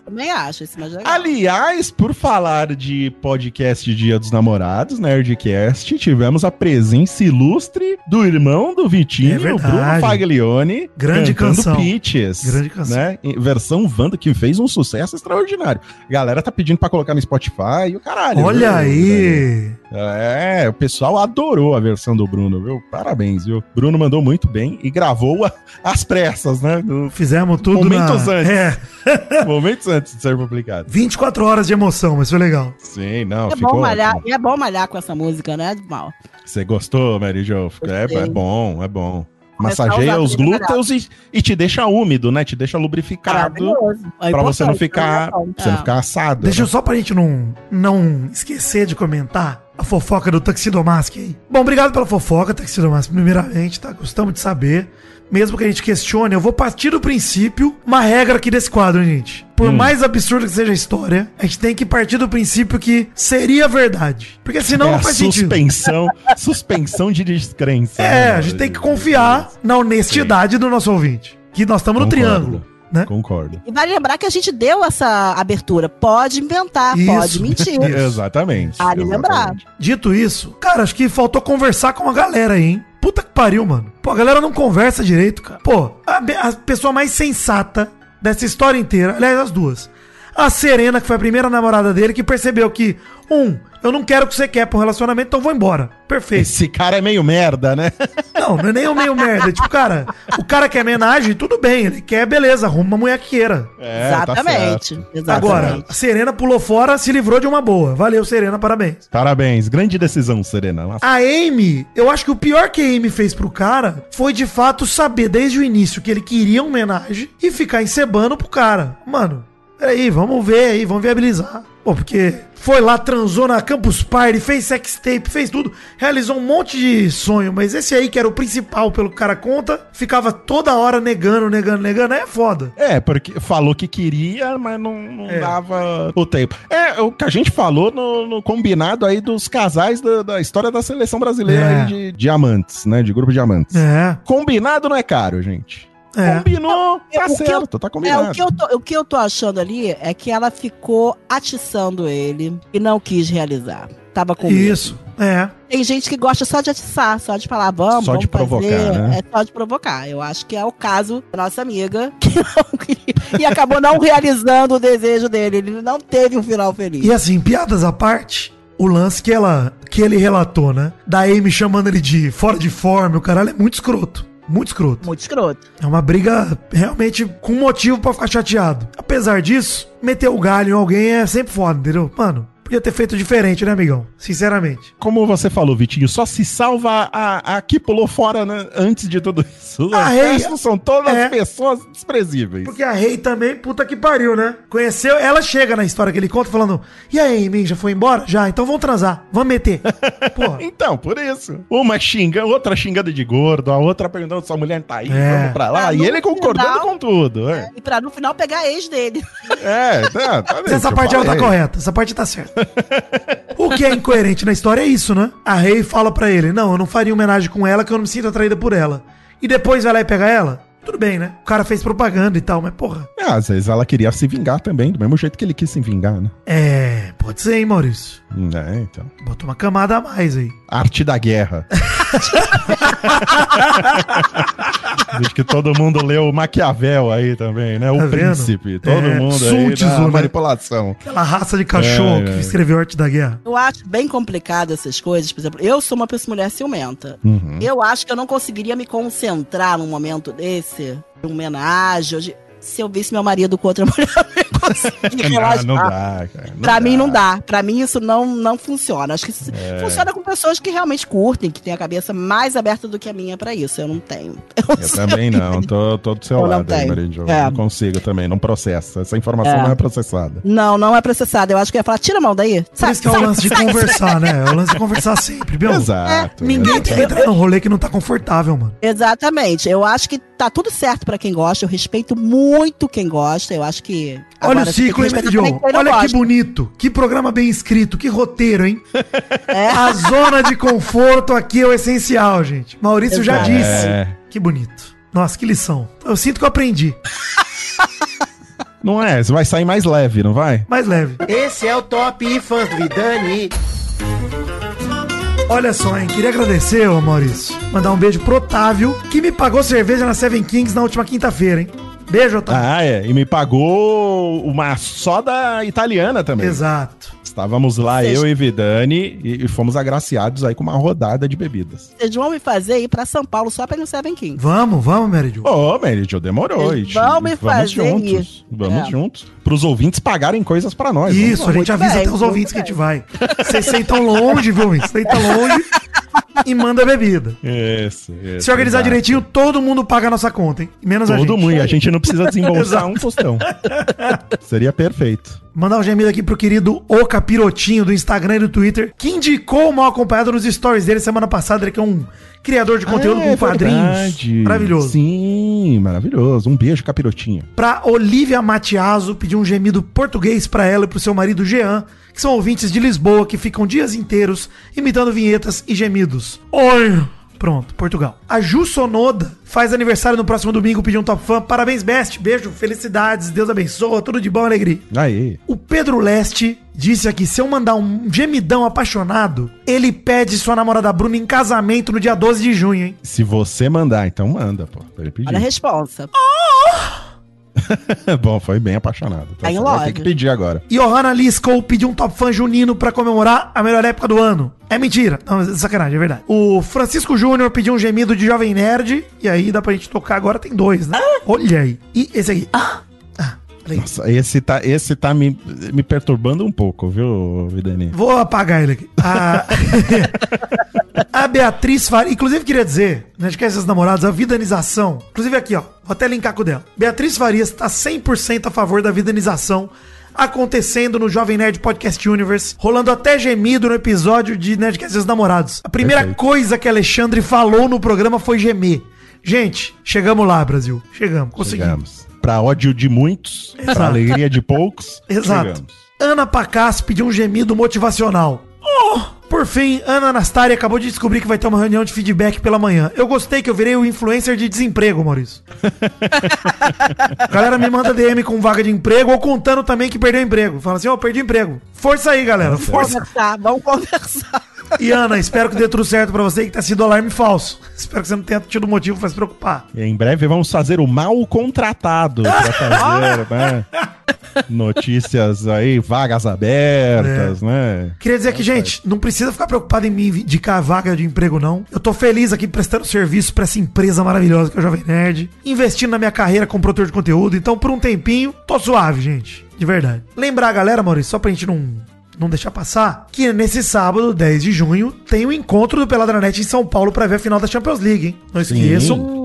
Também acho esse mais legal. Aliás, por falar de podcast Dia dos Namorados, Nerdcast, tivemos a presença ilustre do irmão do É Vitinho, verdade. Bruno Faglione, Grande cantando canção. Pitches. Grande canção. Né? Versão Wanda, que fez um sucesso extraordinário. A galera tá pedindo pra colocar no Spotify e o caralho. Olha viu? aí. É, o pessoal adorou a versão do Bruno, viu? Parabéns, viu? Bruno mandou muito bem e gravou a- às pressas, né? No- Fizemos tudo Momentos na... antes. É, momentos antes de ser publicado. 24 horas de emoção, mas foi legal. Sim, não, É ficou bom malhar, ótimo. e é bom malhar com essa música, né, Mal? Você gostou, Mary Jo? É, é bom, é bom. Massageia os glúteos e, e te deixa úmido, né? Te deixa lubrificado. É pra você não ficar, pra você não É. ficar assado. Deixa né? só pra gente não, não esquecer de comentar a fofoca do Taxidomask aí. Bom, obrigado pela fofoca, Taxidomask, primeiramente, tá? Gostamos de saber. Mesmo que a gente questione, eu vou partir do princípio, uma regra aqui desse quadro, gente. Por Hum. mais absurdo que seja a história, a gente tem que partir do princípio que seria verdade. Porque senão é não a faz sentido. suspensão, suspensão de descrença. É, né? a gente tem que confiar na honestidade do nosso ouvinte. Que nós estamos no triângulo, né? Concordo. E vale lembrar que a gente deu essa abertura. Pode inventar, Isso. pode mentir. Exatamente. Vale lembrar. exatamente. Dito isso, cara, acho que faltou conversar com a galera aí, hein? Puta que pariu, mano. Pô, a galera não conversa direito, cara. Pô, a, a pessoa mais sensata dessa história inteira, aliás, as duas. A Serena, que foi a primeira namorada dele, que percebeu que, um, eu não quero o que você quer um relacionamento, então vou embora. Perfeito. Esse cara é meio merda, né? Não, não é nem o meio merda. Tipo, cara, o cara quer homenagem, tudo bem. Ele quer, beleza, arruma uma mulher que queira. É, tá exatamente. certo. exatamente. Agora, a Serena pulou fora, se livrou de uma boa. Valeu, Serena, parabéns. Parabéns, grande decisão, Serena. Nossa. A Amy, eu acho que o pior que a Amy fez pro cara foi de fato saber desde o início que ele queria homenagem e ficar encebando pro cara. Mano, peraí, vamos ver aí, vamos viabilizar. Pô, porque foi lá, transou na Campus Party, fez sextape, fez tudo, realizou um monte de sonho, mas esse aí que era o principal pelo que o cara conta, ficava toda hora negando, negando, negando, aí é foda. É, porque falou que queria, mas não, não É. dava o tempo. É o que a gente falou no, no combinado aí dos casais da, da história da seleção brasileira É. aí de diamantes, né? De grupo diamantes. É, Combinado não é caro, gente. É. Combinou, É, tá o que eu- certo, tá É, combinado. o que, eu tô, o que eu tô achando ali é que ela ficou atiçando ele e não quis realizar. Tava com medo. Isso, é. Tem gente que gosta só de atiçar, só de falar, vamos, Só vamos de provocar, fazer. né? É só de provocar. Eu acho que é o caso da nossa amiga que não queria, e acabou não realizando o desejo dele. Ele não teve um final feliz. E assim, piadas à parte, o lance que ela que ele relatou, né? Da Amy chamando ele de fora de forma, o caralho é muito escroto. Muito escroto. Muito escroto. É uma briga realmente com motivo pra ficar chateado. Apesar disso, meter o galho em alguém é sempre foda, entendeu? Mano, podia ter feito diferente, né, amigão? Sinceramente. Como você falou, Vitinho, só se salva a, a que pulou fora né, antes de tudo isso. A Rei- são todas é. pessoas desprezíveis. Porque a Rei também, puta que pariu, né? Conheceu, ela chega na história que ele conta falando: E aí, Amy, já foi embora? Já, então vamos transar, vamos meter. Porra. Então, por isso. Uma xinga, outra xingando de gordo, a outra perguntando se a mulher tá aí, É. vamos pra lá. Ah, e ele concordando final- com tudo. É, E pra no final pegar a ex dele. é tá, tá vendo? Essa parte ela tá falei. correta, essa parte tá certa. o que é incoerente na história é isso, né? A Rei fala pra ele: Não, eu não faria homenagem com ela que eu não me sinto atraída por ela. E depois vai lá e pega ela? Tudo bem, né? O cara fez propaganda e tal, mas porra. É, às vezes ela queria se vingar também, do mesmo jeito que ele quis se vingar, né? É, pode ser, hein, Maurício? É, então. Botou uma camada a mais aí. Arte da guerra. Acho que todo mundo leu o Maquiavel aí também, né? O Tá príncipe. Todo É, mundo aí da né? manipulação. Aquela raça de cachorro É, que é. escreveu Arte da Guerra. Eu acho bem complicado essas coisas. Por exemplo, eu sou uma pessoa mulher ciumenta. Uhum. Eu acho que eu não conseguiria me concentrar num momento desse, de homenagem, de- se eu visse meu marido com outra mulher, eu não. Não, não dá, cara. não Pra mim não dá. Pra mim isso não, não funciona. Acho que É. funciona com pessoas que realmente curtem, que têm a cabeça mais aberta do que a minha pra isso. Eu não tenho. Eu, Eu também não, tô, tô do seu Eu não lado aí. É. Não consigo também, não processa. Essa informação É. não é processada. Não, não é processado. Eu acho que eu ia falar, tira a mão daí. Por isso que é o lance de sai, conversar, né? É o lance de conversar sempre, meu. Exato. Ninguém tem que exato. entrar num rolê que não tá confortável, mano. Exatamente. Eu acho que tá tudo certo pra quem gosta. Eu respeito muito quem gosta. Eu acho que. Olha o que ciclo, hein, Olha que gosta. bonito. Que programa bem escrito. Que roteiro, hein? É. A zona de conforto aqui é o essencial, gente. Maurício já Exato. disse. É. Que bonito. Nossa, que lição. Eu sinto que eu aprendi. Não é? Você vai sair mais leve, não vai? Mais leve. Esse é o Top Fãs do Vidani. Olha só, hein? Queria agradecer, ô Maurício. Mandar um beijo pro Otávio, que me pagou cerveja na Seven Kings na última quinta-feira, hein? Beijo, Otávio. Ah, é. E me pagou uma soda italiana também. Exato. Estávamos lá, Vocês- eu e Vidani, e, e fomos agraciados aí com uma rodada de bebidas. Vocês vão me fazer ir pra São Paulo só pra ir no Seven King. Vamos, vamos, Mary Jo. Ô, Meridio, demorou. Vocês e- vão me vamos fazer juntos. ir. Vamos É. juntos. Para os ouvintes pagarem coisas pra nós. Isso, a Vamos gente muito avisa bem, até os ouvintes que a bem. gente vai. Vocês sentam longe, viu, ouvintes? Senta longe e manda bebida. Isso, isso. Se organizar exato. direitinho, todo mundo paga a nossa conta, hein? Menos a Todo gente. mundo. E a gente não precisa desembolsar um tostão. Seria perfeito. Mandar um gemido aqui pro querido O Capirotinho do Instagram e do Twitter, que indicou o mal acompanhado nos stories dele semana passada. Ele que é um criador de conteúdo É com quadrinhos. verdade. Maravilhoso. Sim, maravilhoso. Um beijo, capirotinho. Pra Olivia Matiaso, pedir um gemido português pra ela e pro seu marido Jean, que são ouvintes de Lisboa que ficam dias inteiros imitando vinhetas e gemidos. Oi! Pronto, Portugal. A Ju Sonoda faz aniversário no próximo domingo, pediu um top fã. Parabéns, Best. Beijo, felicidades, Deus abençoa, tudo de bom, alegria. Aí. O Pedro Leste disse aqui: se eu mandar um gemidão apaixonado, ele pede sua namorada Bruna em casamento no dia 12 de junho, hein? Se você mandar, então manda, pô. Pra ele pedir. Olha a responsa. Bom, foi bem apaixonado. Tá em certo. Vai ter que pedir agora. Johanna Liscow pediu um top fã junino pra comemorar a melhor época do ano. É mentira. Não, é sacanagem, é verdade. O Francisco Júnior pediu um gemido de Jovem Nerd. E aí dá pra gente tocar agora, tem dois, né? Olha aí. E esse aqui. Ah, peraí. Nossa, esse tá, esse tá me, me perturbando um pouco, viu, Vidani? Vou apagar ele aqui. A, a Beatriz Faria. Inclusive, queria dizer, né, de que esses namorados, a vidanização. Inclusive, aqui, ó. Vou até linkar com o dela. Beatriz Farias está 100% a favor da vidanização. Acontecendo no Jovem Nerd Podcast Universe, rolando até gemido no episódio de Nerdcast e seus namorados. A primeira Perfeito. coisa que Alexandre falou no programa foi gemer. Gente, chegamos lá, Brasil. Chegamos, conseguimos. Chegamos. Pra ódio de muitos, Exato. pra alegria de poucos. Exato. chegamos. Ana Pacas pediu um gemido motivacional. Oh! Por fim, Ana Anastária acabou de descobrir que vai ter uma reunião de feedback pela manhã. Eu gostei que eu virei o influencer de desemprego, Maurício. A galera me manda DM com vaga de emprego ou contando também que perdeu emprego. Fala assim, ó, perdi emprego. Força aí, galera. Força. Conversar, vamos conversar. E Ana, espero que dê tudo certo pra você que tá sendo alarme falso. Espero que você não tenha tido motivo pra se preocupar. E em breve vamos fazer o mal contratado pra fazer, né? Notícias aí, vagas abertas, né? Queria dizer que, gente, não precisa ficar preocupado em me indicar vaga de emprego, não. Eu tô feliz aqui prestando serviço pra essa empresa maravilhosa que é o Jovem Nerd, investindo na minha carreira como produtor de conteúdo. Então, por um tempinho, tô suave, gente. De verdade. Lembrar a galera, Maurício, só pra gente não, não deixar passar, que nesse sábado, 10 de junho, tem o encontro do Peladranet em São Paulo pra ver a final da Champions League, hein? Não Sim. esqueçam.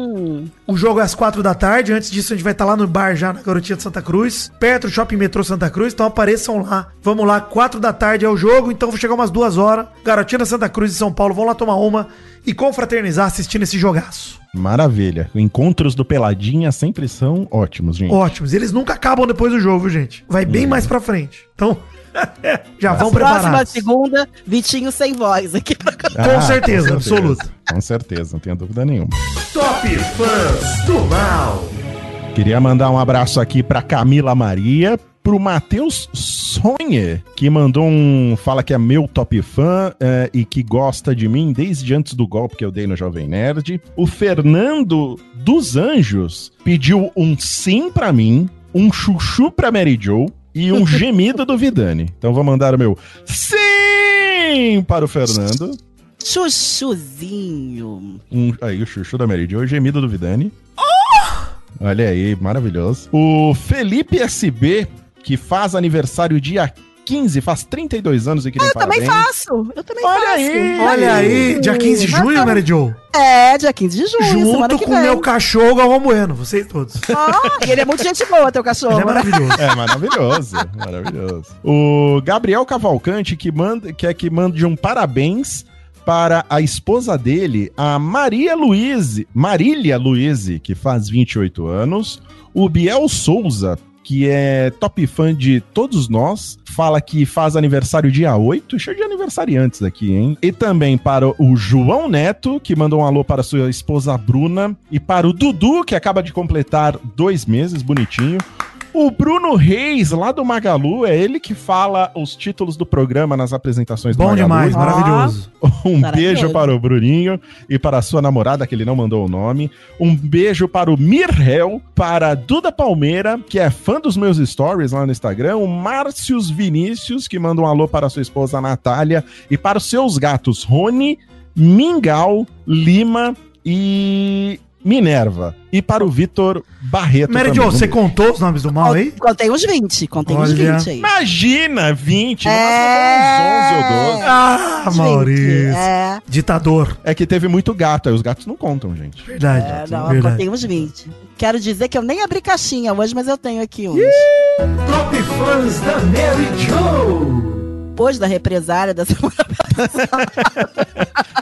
O jogo é às 4 da tarde. Antes disso, a gente vai estar lá no bar já na Garotinha de Santa Cruz, perto do Shopping Metrô Santa Cruz. Então apareçam lá. Vamos lá, 4 da tarde é o jogo. Então vou chegar umas duas horas. Garotinha da Santa Cruz de São Paulo, vão lá tomar uma e confraternizar assistindo esse jogaço. Maravilha. Encontros do Peladinha sempre são ótimos, gente. Ótimos. Eles nunca acabam depois do jogo, viu, gente. Vai bem mais pra frente. Então, já vão Próxima preparados. segunda, Vitinho sem voz aqui pra Com certeza, absoluta. Com certeza, não tenho dúvida nenhuma. Top Fãs do Mal. Queria mandar um abraço aqui pra Camila Maria, pro Matheus Sonhe, que mandou um. Fala que é meu top fã é, e que gosta de mim desde antes do golpe que eu dei no Jovem Nerd. O Fernando dos Anjos pediu um sim pra mim, um chuchu pra Mary Joe e um gemido do Vidani. Então vou mandar o meu sim para o Fernando. Chuchuzinho. Um, aí, o chuchu da Mary Jo, o gemido do Vidani. Olha aí, maravilhoso. O Felipe SB, que faz aniversário dia 15, faz 32 anos e que Eu também faço. Eu também Olha faço. aí. Olha aí, dia 15 de junho, Mary Jo. É, dia 15 de junho, Junto com o meu cachorro Galvão Bueno, vocês todos. Ah, e ele é muito gente boa, teu cachorro. Ele é maravilhoso. É maravilhoso, maravilhoso. O Gabriel Cavalcante, que manda, quer que mande um parabéns para a esposa dele, a Maria Luíse, Marília Luíse, que faz 28 anos. O Biel Souza, que é top fã de todos nós, fala que faz aniversário dia 8, cheio de aniversariantes aqui, hein? E também para o João Neto, que mandou um alô para sua esposa Bruna, e para o Dudu, que acaba de completar dois meses, bonitinho. O Bruno Reis, lá do Magalu, é ele que fala os títulos do programa nas apresentações do Bom demais, Ah. maravilhoso. Um Maravilhoso. beijo para o Bruninho e para a sua namorada, que ele não mandou o nome. Um beijo para o Mirhel, para a Duda Palmeira, que é fã dos meus stories lá no Instagram. O Márcios Vinícius, que manda um alô para a sua esposa Natália. E para os seus gatos Rony, Mingau, Lima e Minerva. E para o Vitor Barreto. Mary. Jo, você contou os nomes do mal aí? Contei uns 20, contei uns Olha. 20 aí. Imagina, 20, no É. máximo uns 11 ou 12. Ah, Gente, Maurício. É, Ditador. É que teve muito gato, aí os gatos não contam, gente. Verdade. é, não, eu verdade. contei uns 20. Quero dizer que eu nem abri caixinha hoje, mas eu tenho aqui uns. Top Fãs da Mary Jo. Depois da represária da semana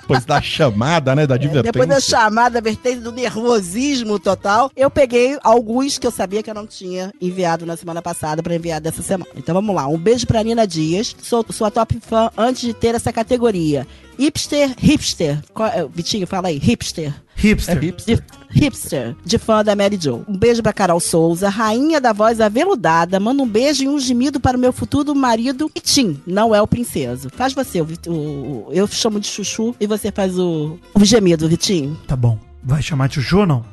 Depois da chamada, né, da advertência. Depois da chamada, vertente do nervosismo total, eu peguei alguns que eu sabia que eu não tinha enviado na semana passada pra enviar dessa semana. Então vamos lá. Um beijo pra Nina Dias. Sou sua top fã antes de ter essa categoria. Hipster, hipster. Qual é? Vitinho, fala aí. Hipster. É Hipster. hipster. De, hipster, de fã da Mary Jo. Um beijo pra Carol Souza, rainha da voz aveludada. Manda um beijo e um gemido para o meu futuro marido, Tim. Não é o princeso. Faz você, o, o- eu chamo de chuchu e você faz o, o gemido, Vitinho. Tá bom. Vai chamar de Chuchu ou não?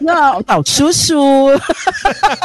Não, não, chuchu.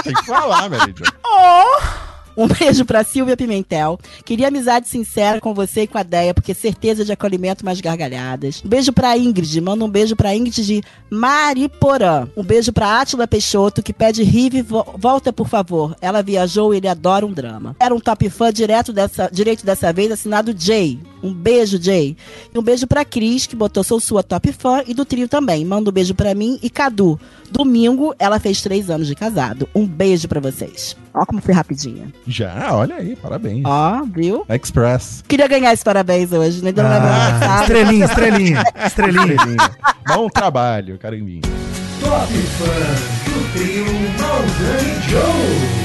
Tem que falar, Mary Jo. Um beijo pra Silvia Pimentel. Queria amizade sincera com você e com a Deia, porque certeza de acolhimento mais gargalhadas. Um beijo pra Ingrid. Manda um beijo pra Ingrid de Mariporã. Um beijo pra Átila Peixoto, que pede Rive, vo- volta por favor. Ela viajou e ele adora um drama. Era um top fã direto dessa, direito dessa vez, assinado Jay. Um beijo, Jay. E um beijo pra Cris, que botou sou sua top fã, e do trio também. Manda um beijo pra mim e Cadu. Domingo, ela fez três anos de casado. Um beijo pra vocês. Ó como foi rapidinha. Já, olha aí, parabéns. Ó, viu? Express. Queria ganhar esse parabéns hoje, né? Não Ah, estrelinha, estrelinha, estrelinha. Estrelinha. Bom trabalho, carimbinho. Top Fãs do trio Maldani Joe.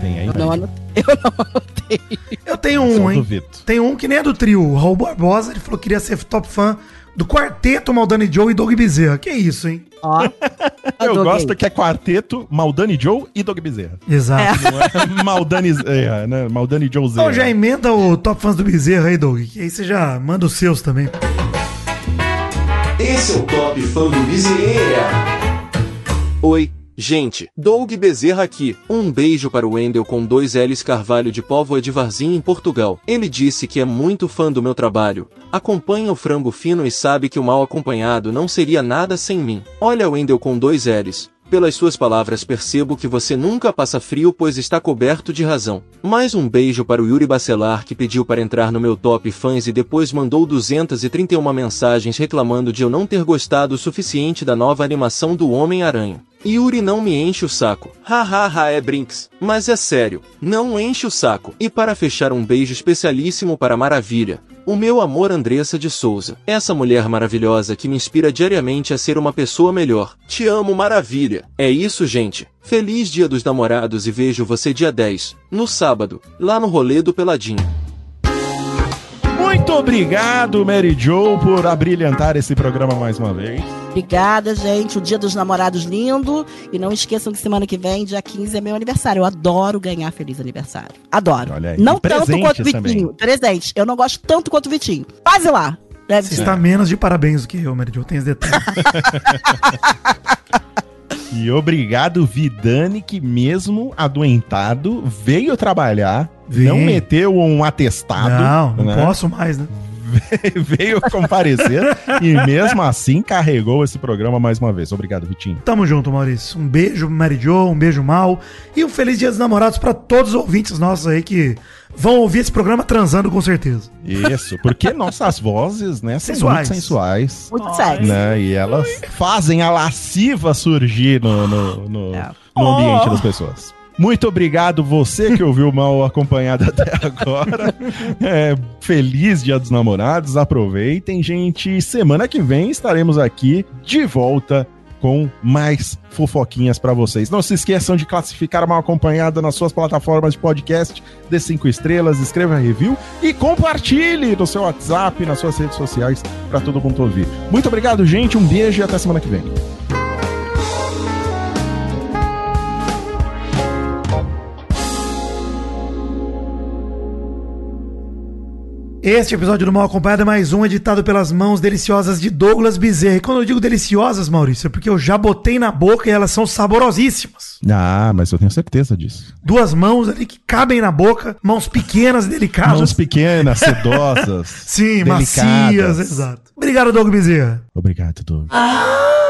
Tem aí, Eu não anotei. Eu não anotei. Eu tenho um, hein? Tem um que nem é do trio. O Raul Barbosa, ele falou que queria ser top fã do quarteto Maldani Joe e Doug Bezerra. Que isso, hein? Ó. Eu gosto que é quarteto Maldani Joe e Doug Bezerra. Exato. Não é Maldani, é, né? Maldani Joe Então já emenda o top fãs do Bezerra aí, Doug. Que aí você já manda os seus também. Esse é o Top Fã do Bezerra. Oi, gente. Doug Bezerra aqui. Um beijo para o Wendel com dois L's Carvalho de Póvoa de Varzim em Portugal. Ele disse que é muito fã do meu trabalho. Acompanha o frango fino e sabe que o mal acompanhado não seria nada sem mim. Olha Wendel com dois L's. Pelas suas palavras percebo que você nunca passa frio pois está coberto de razão. Mais um beijo para o Yuri Bacelar que pediu para entrar no meu top fãs e depois mandou 231 mensagens reclamando de eu não ter gostado o suficiente da nova animação do Homem-Aranha. Yuri não me enche o saco. Hahaha é Brinks. Mas é sério, não enche o saco. E para fechar um beijo especialíssimo para Maravilha. O meu amor Andressa de Souza. Essa mulher maravilhosa que me inspira diariamente a ser uma pessoa melhor. Te amo, Maravilha. É isso, gente. Feliz Dia dos Namorados e vejo você dia 10, no sábado, lá no rolê do Peladinho. Obrigado, Mary Jo, por abrilhantar esse programa mais uma vez. Obrigada, gente. O Dia dos Namorados lindo. E não esqueçam que semana que vem, dia 15, é meu aniversário. Eu adoro ganhar feliz aniversário. Adoro. Olha aí. Não E tanto quanto o Vitinho. também. Presente. Eu não gosto tanto quanto o Vitinho. Quase lá. Deve Você ser. está menos de parabéns do que eu, Mary Jo. Tem os detalhes. E obrigado, Vidani, que mesmo adoentado, veio trabalhar, Vem. não meteu um atestado. não, não né? posso mais, né? veio comparecer e mesmo assim carregou esse programa mais uma vez. Obrigado, Vitinho. Tamo junto, Maurício. Um beijo, Mary Jo, um beijo, Mal. E um feliz dia dos namorados pra todos os ouvintes nossos aí que vão ouvir esse programa transando com certeza. Isso, porque nossas vozes, né, são Sensuais. muito sensuais. Muito sexy. Né, e elas fazem a lasciva surgir no, no, no- É. no ambiente Oh. das pessoas. Muito obrigado você que ouviu mal acompanhado até agora. É, feliz Dia dos Namorados. Aproveitem, gente. Semana que vem estaremos aqui de volta com mais fofoquinhas pra vocês. Não se esqueçam de classificar mal acompanhada nas suas plataformas de podcast, dê cinco estrelas, escreva review e compartilhe no seu WhatsApp, nas suas redes sociais pra todo mundo ouvir. Muito obrigado, gente. Um beijo e até semana que vem. Este episódio do Mal Acompanhado é mais um editado pelas mãos deliciosas de Douglas Bezerra. E quando eu digo deliciosas, Maurício, é porque eu já botei na boca e elas são saborosíssimas. Ah, mas eu tenho certeza disso. Duas mãos ali que cabem na boca, mãos pequenas e delicadas. Mãos pequenas, sedosas. Sim, delicadas. macias, exato. Obrigado, Doug Bezerra. Obrigado, Doug. Ah!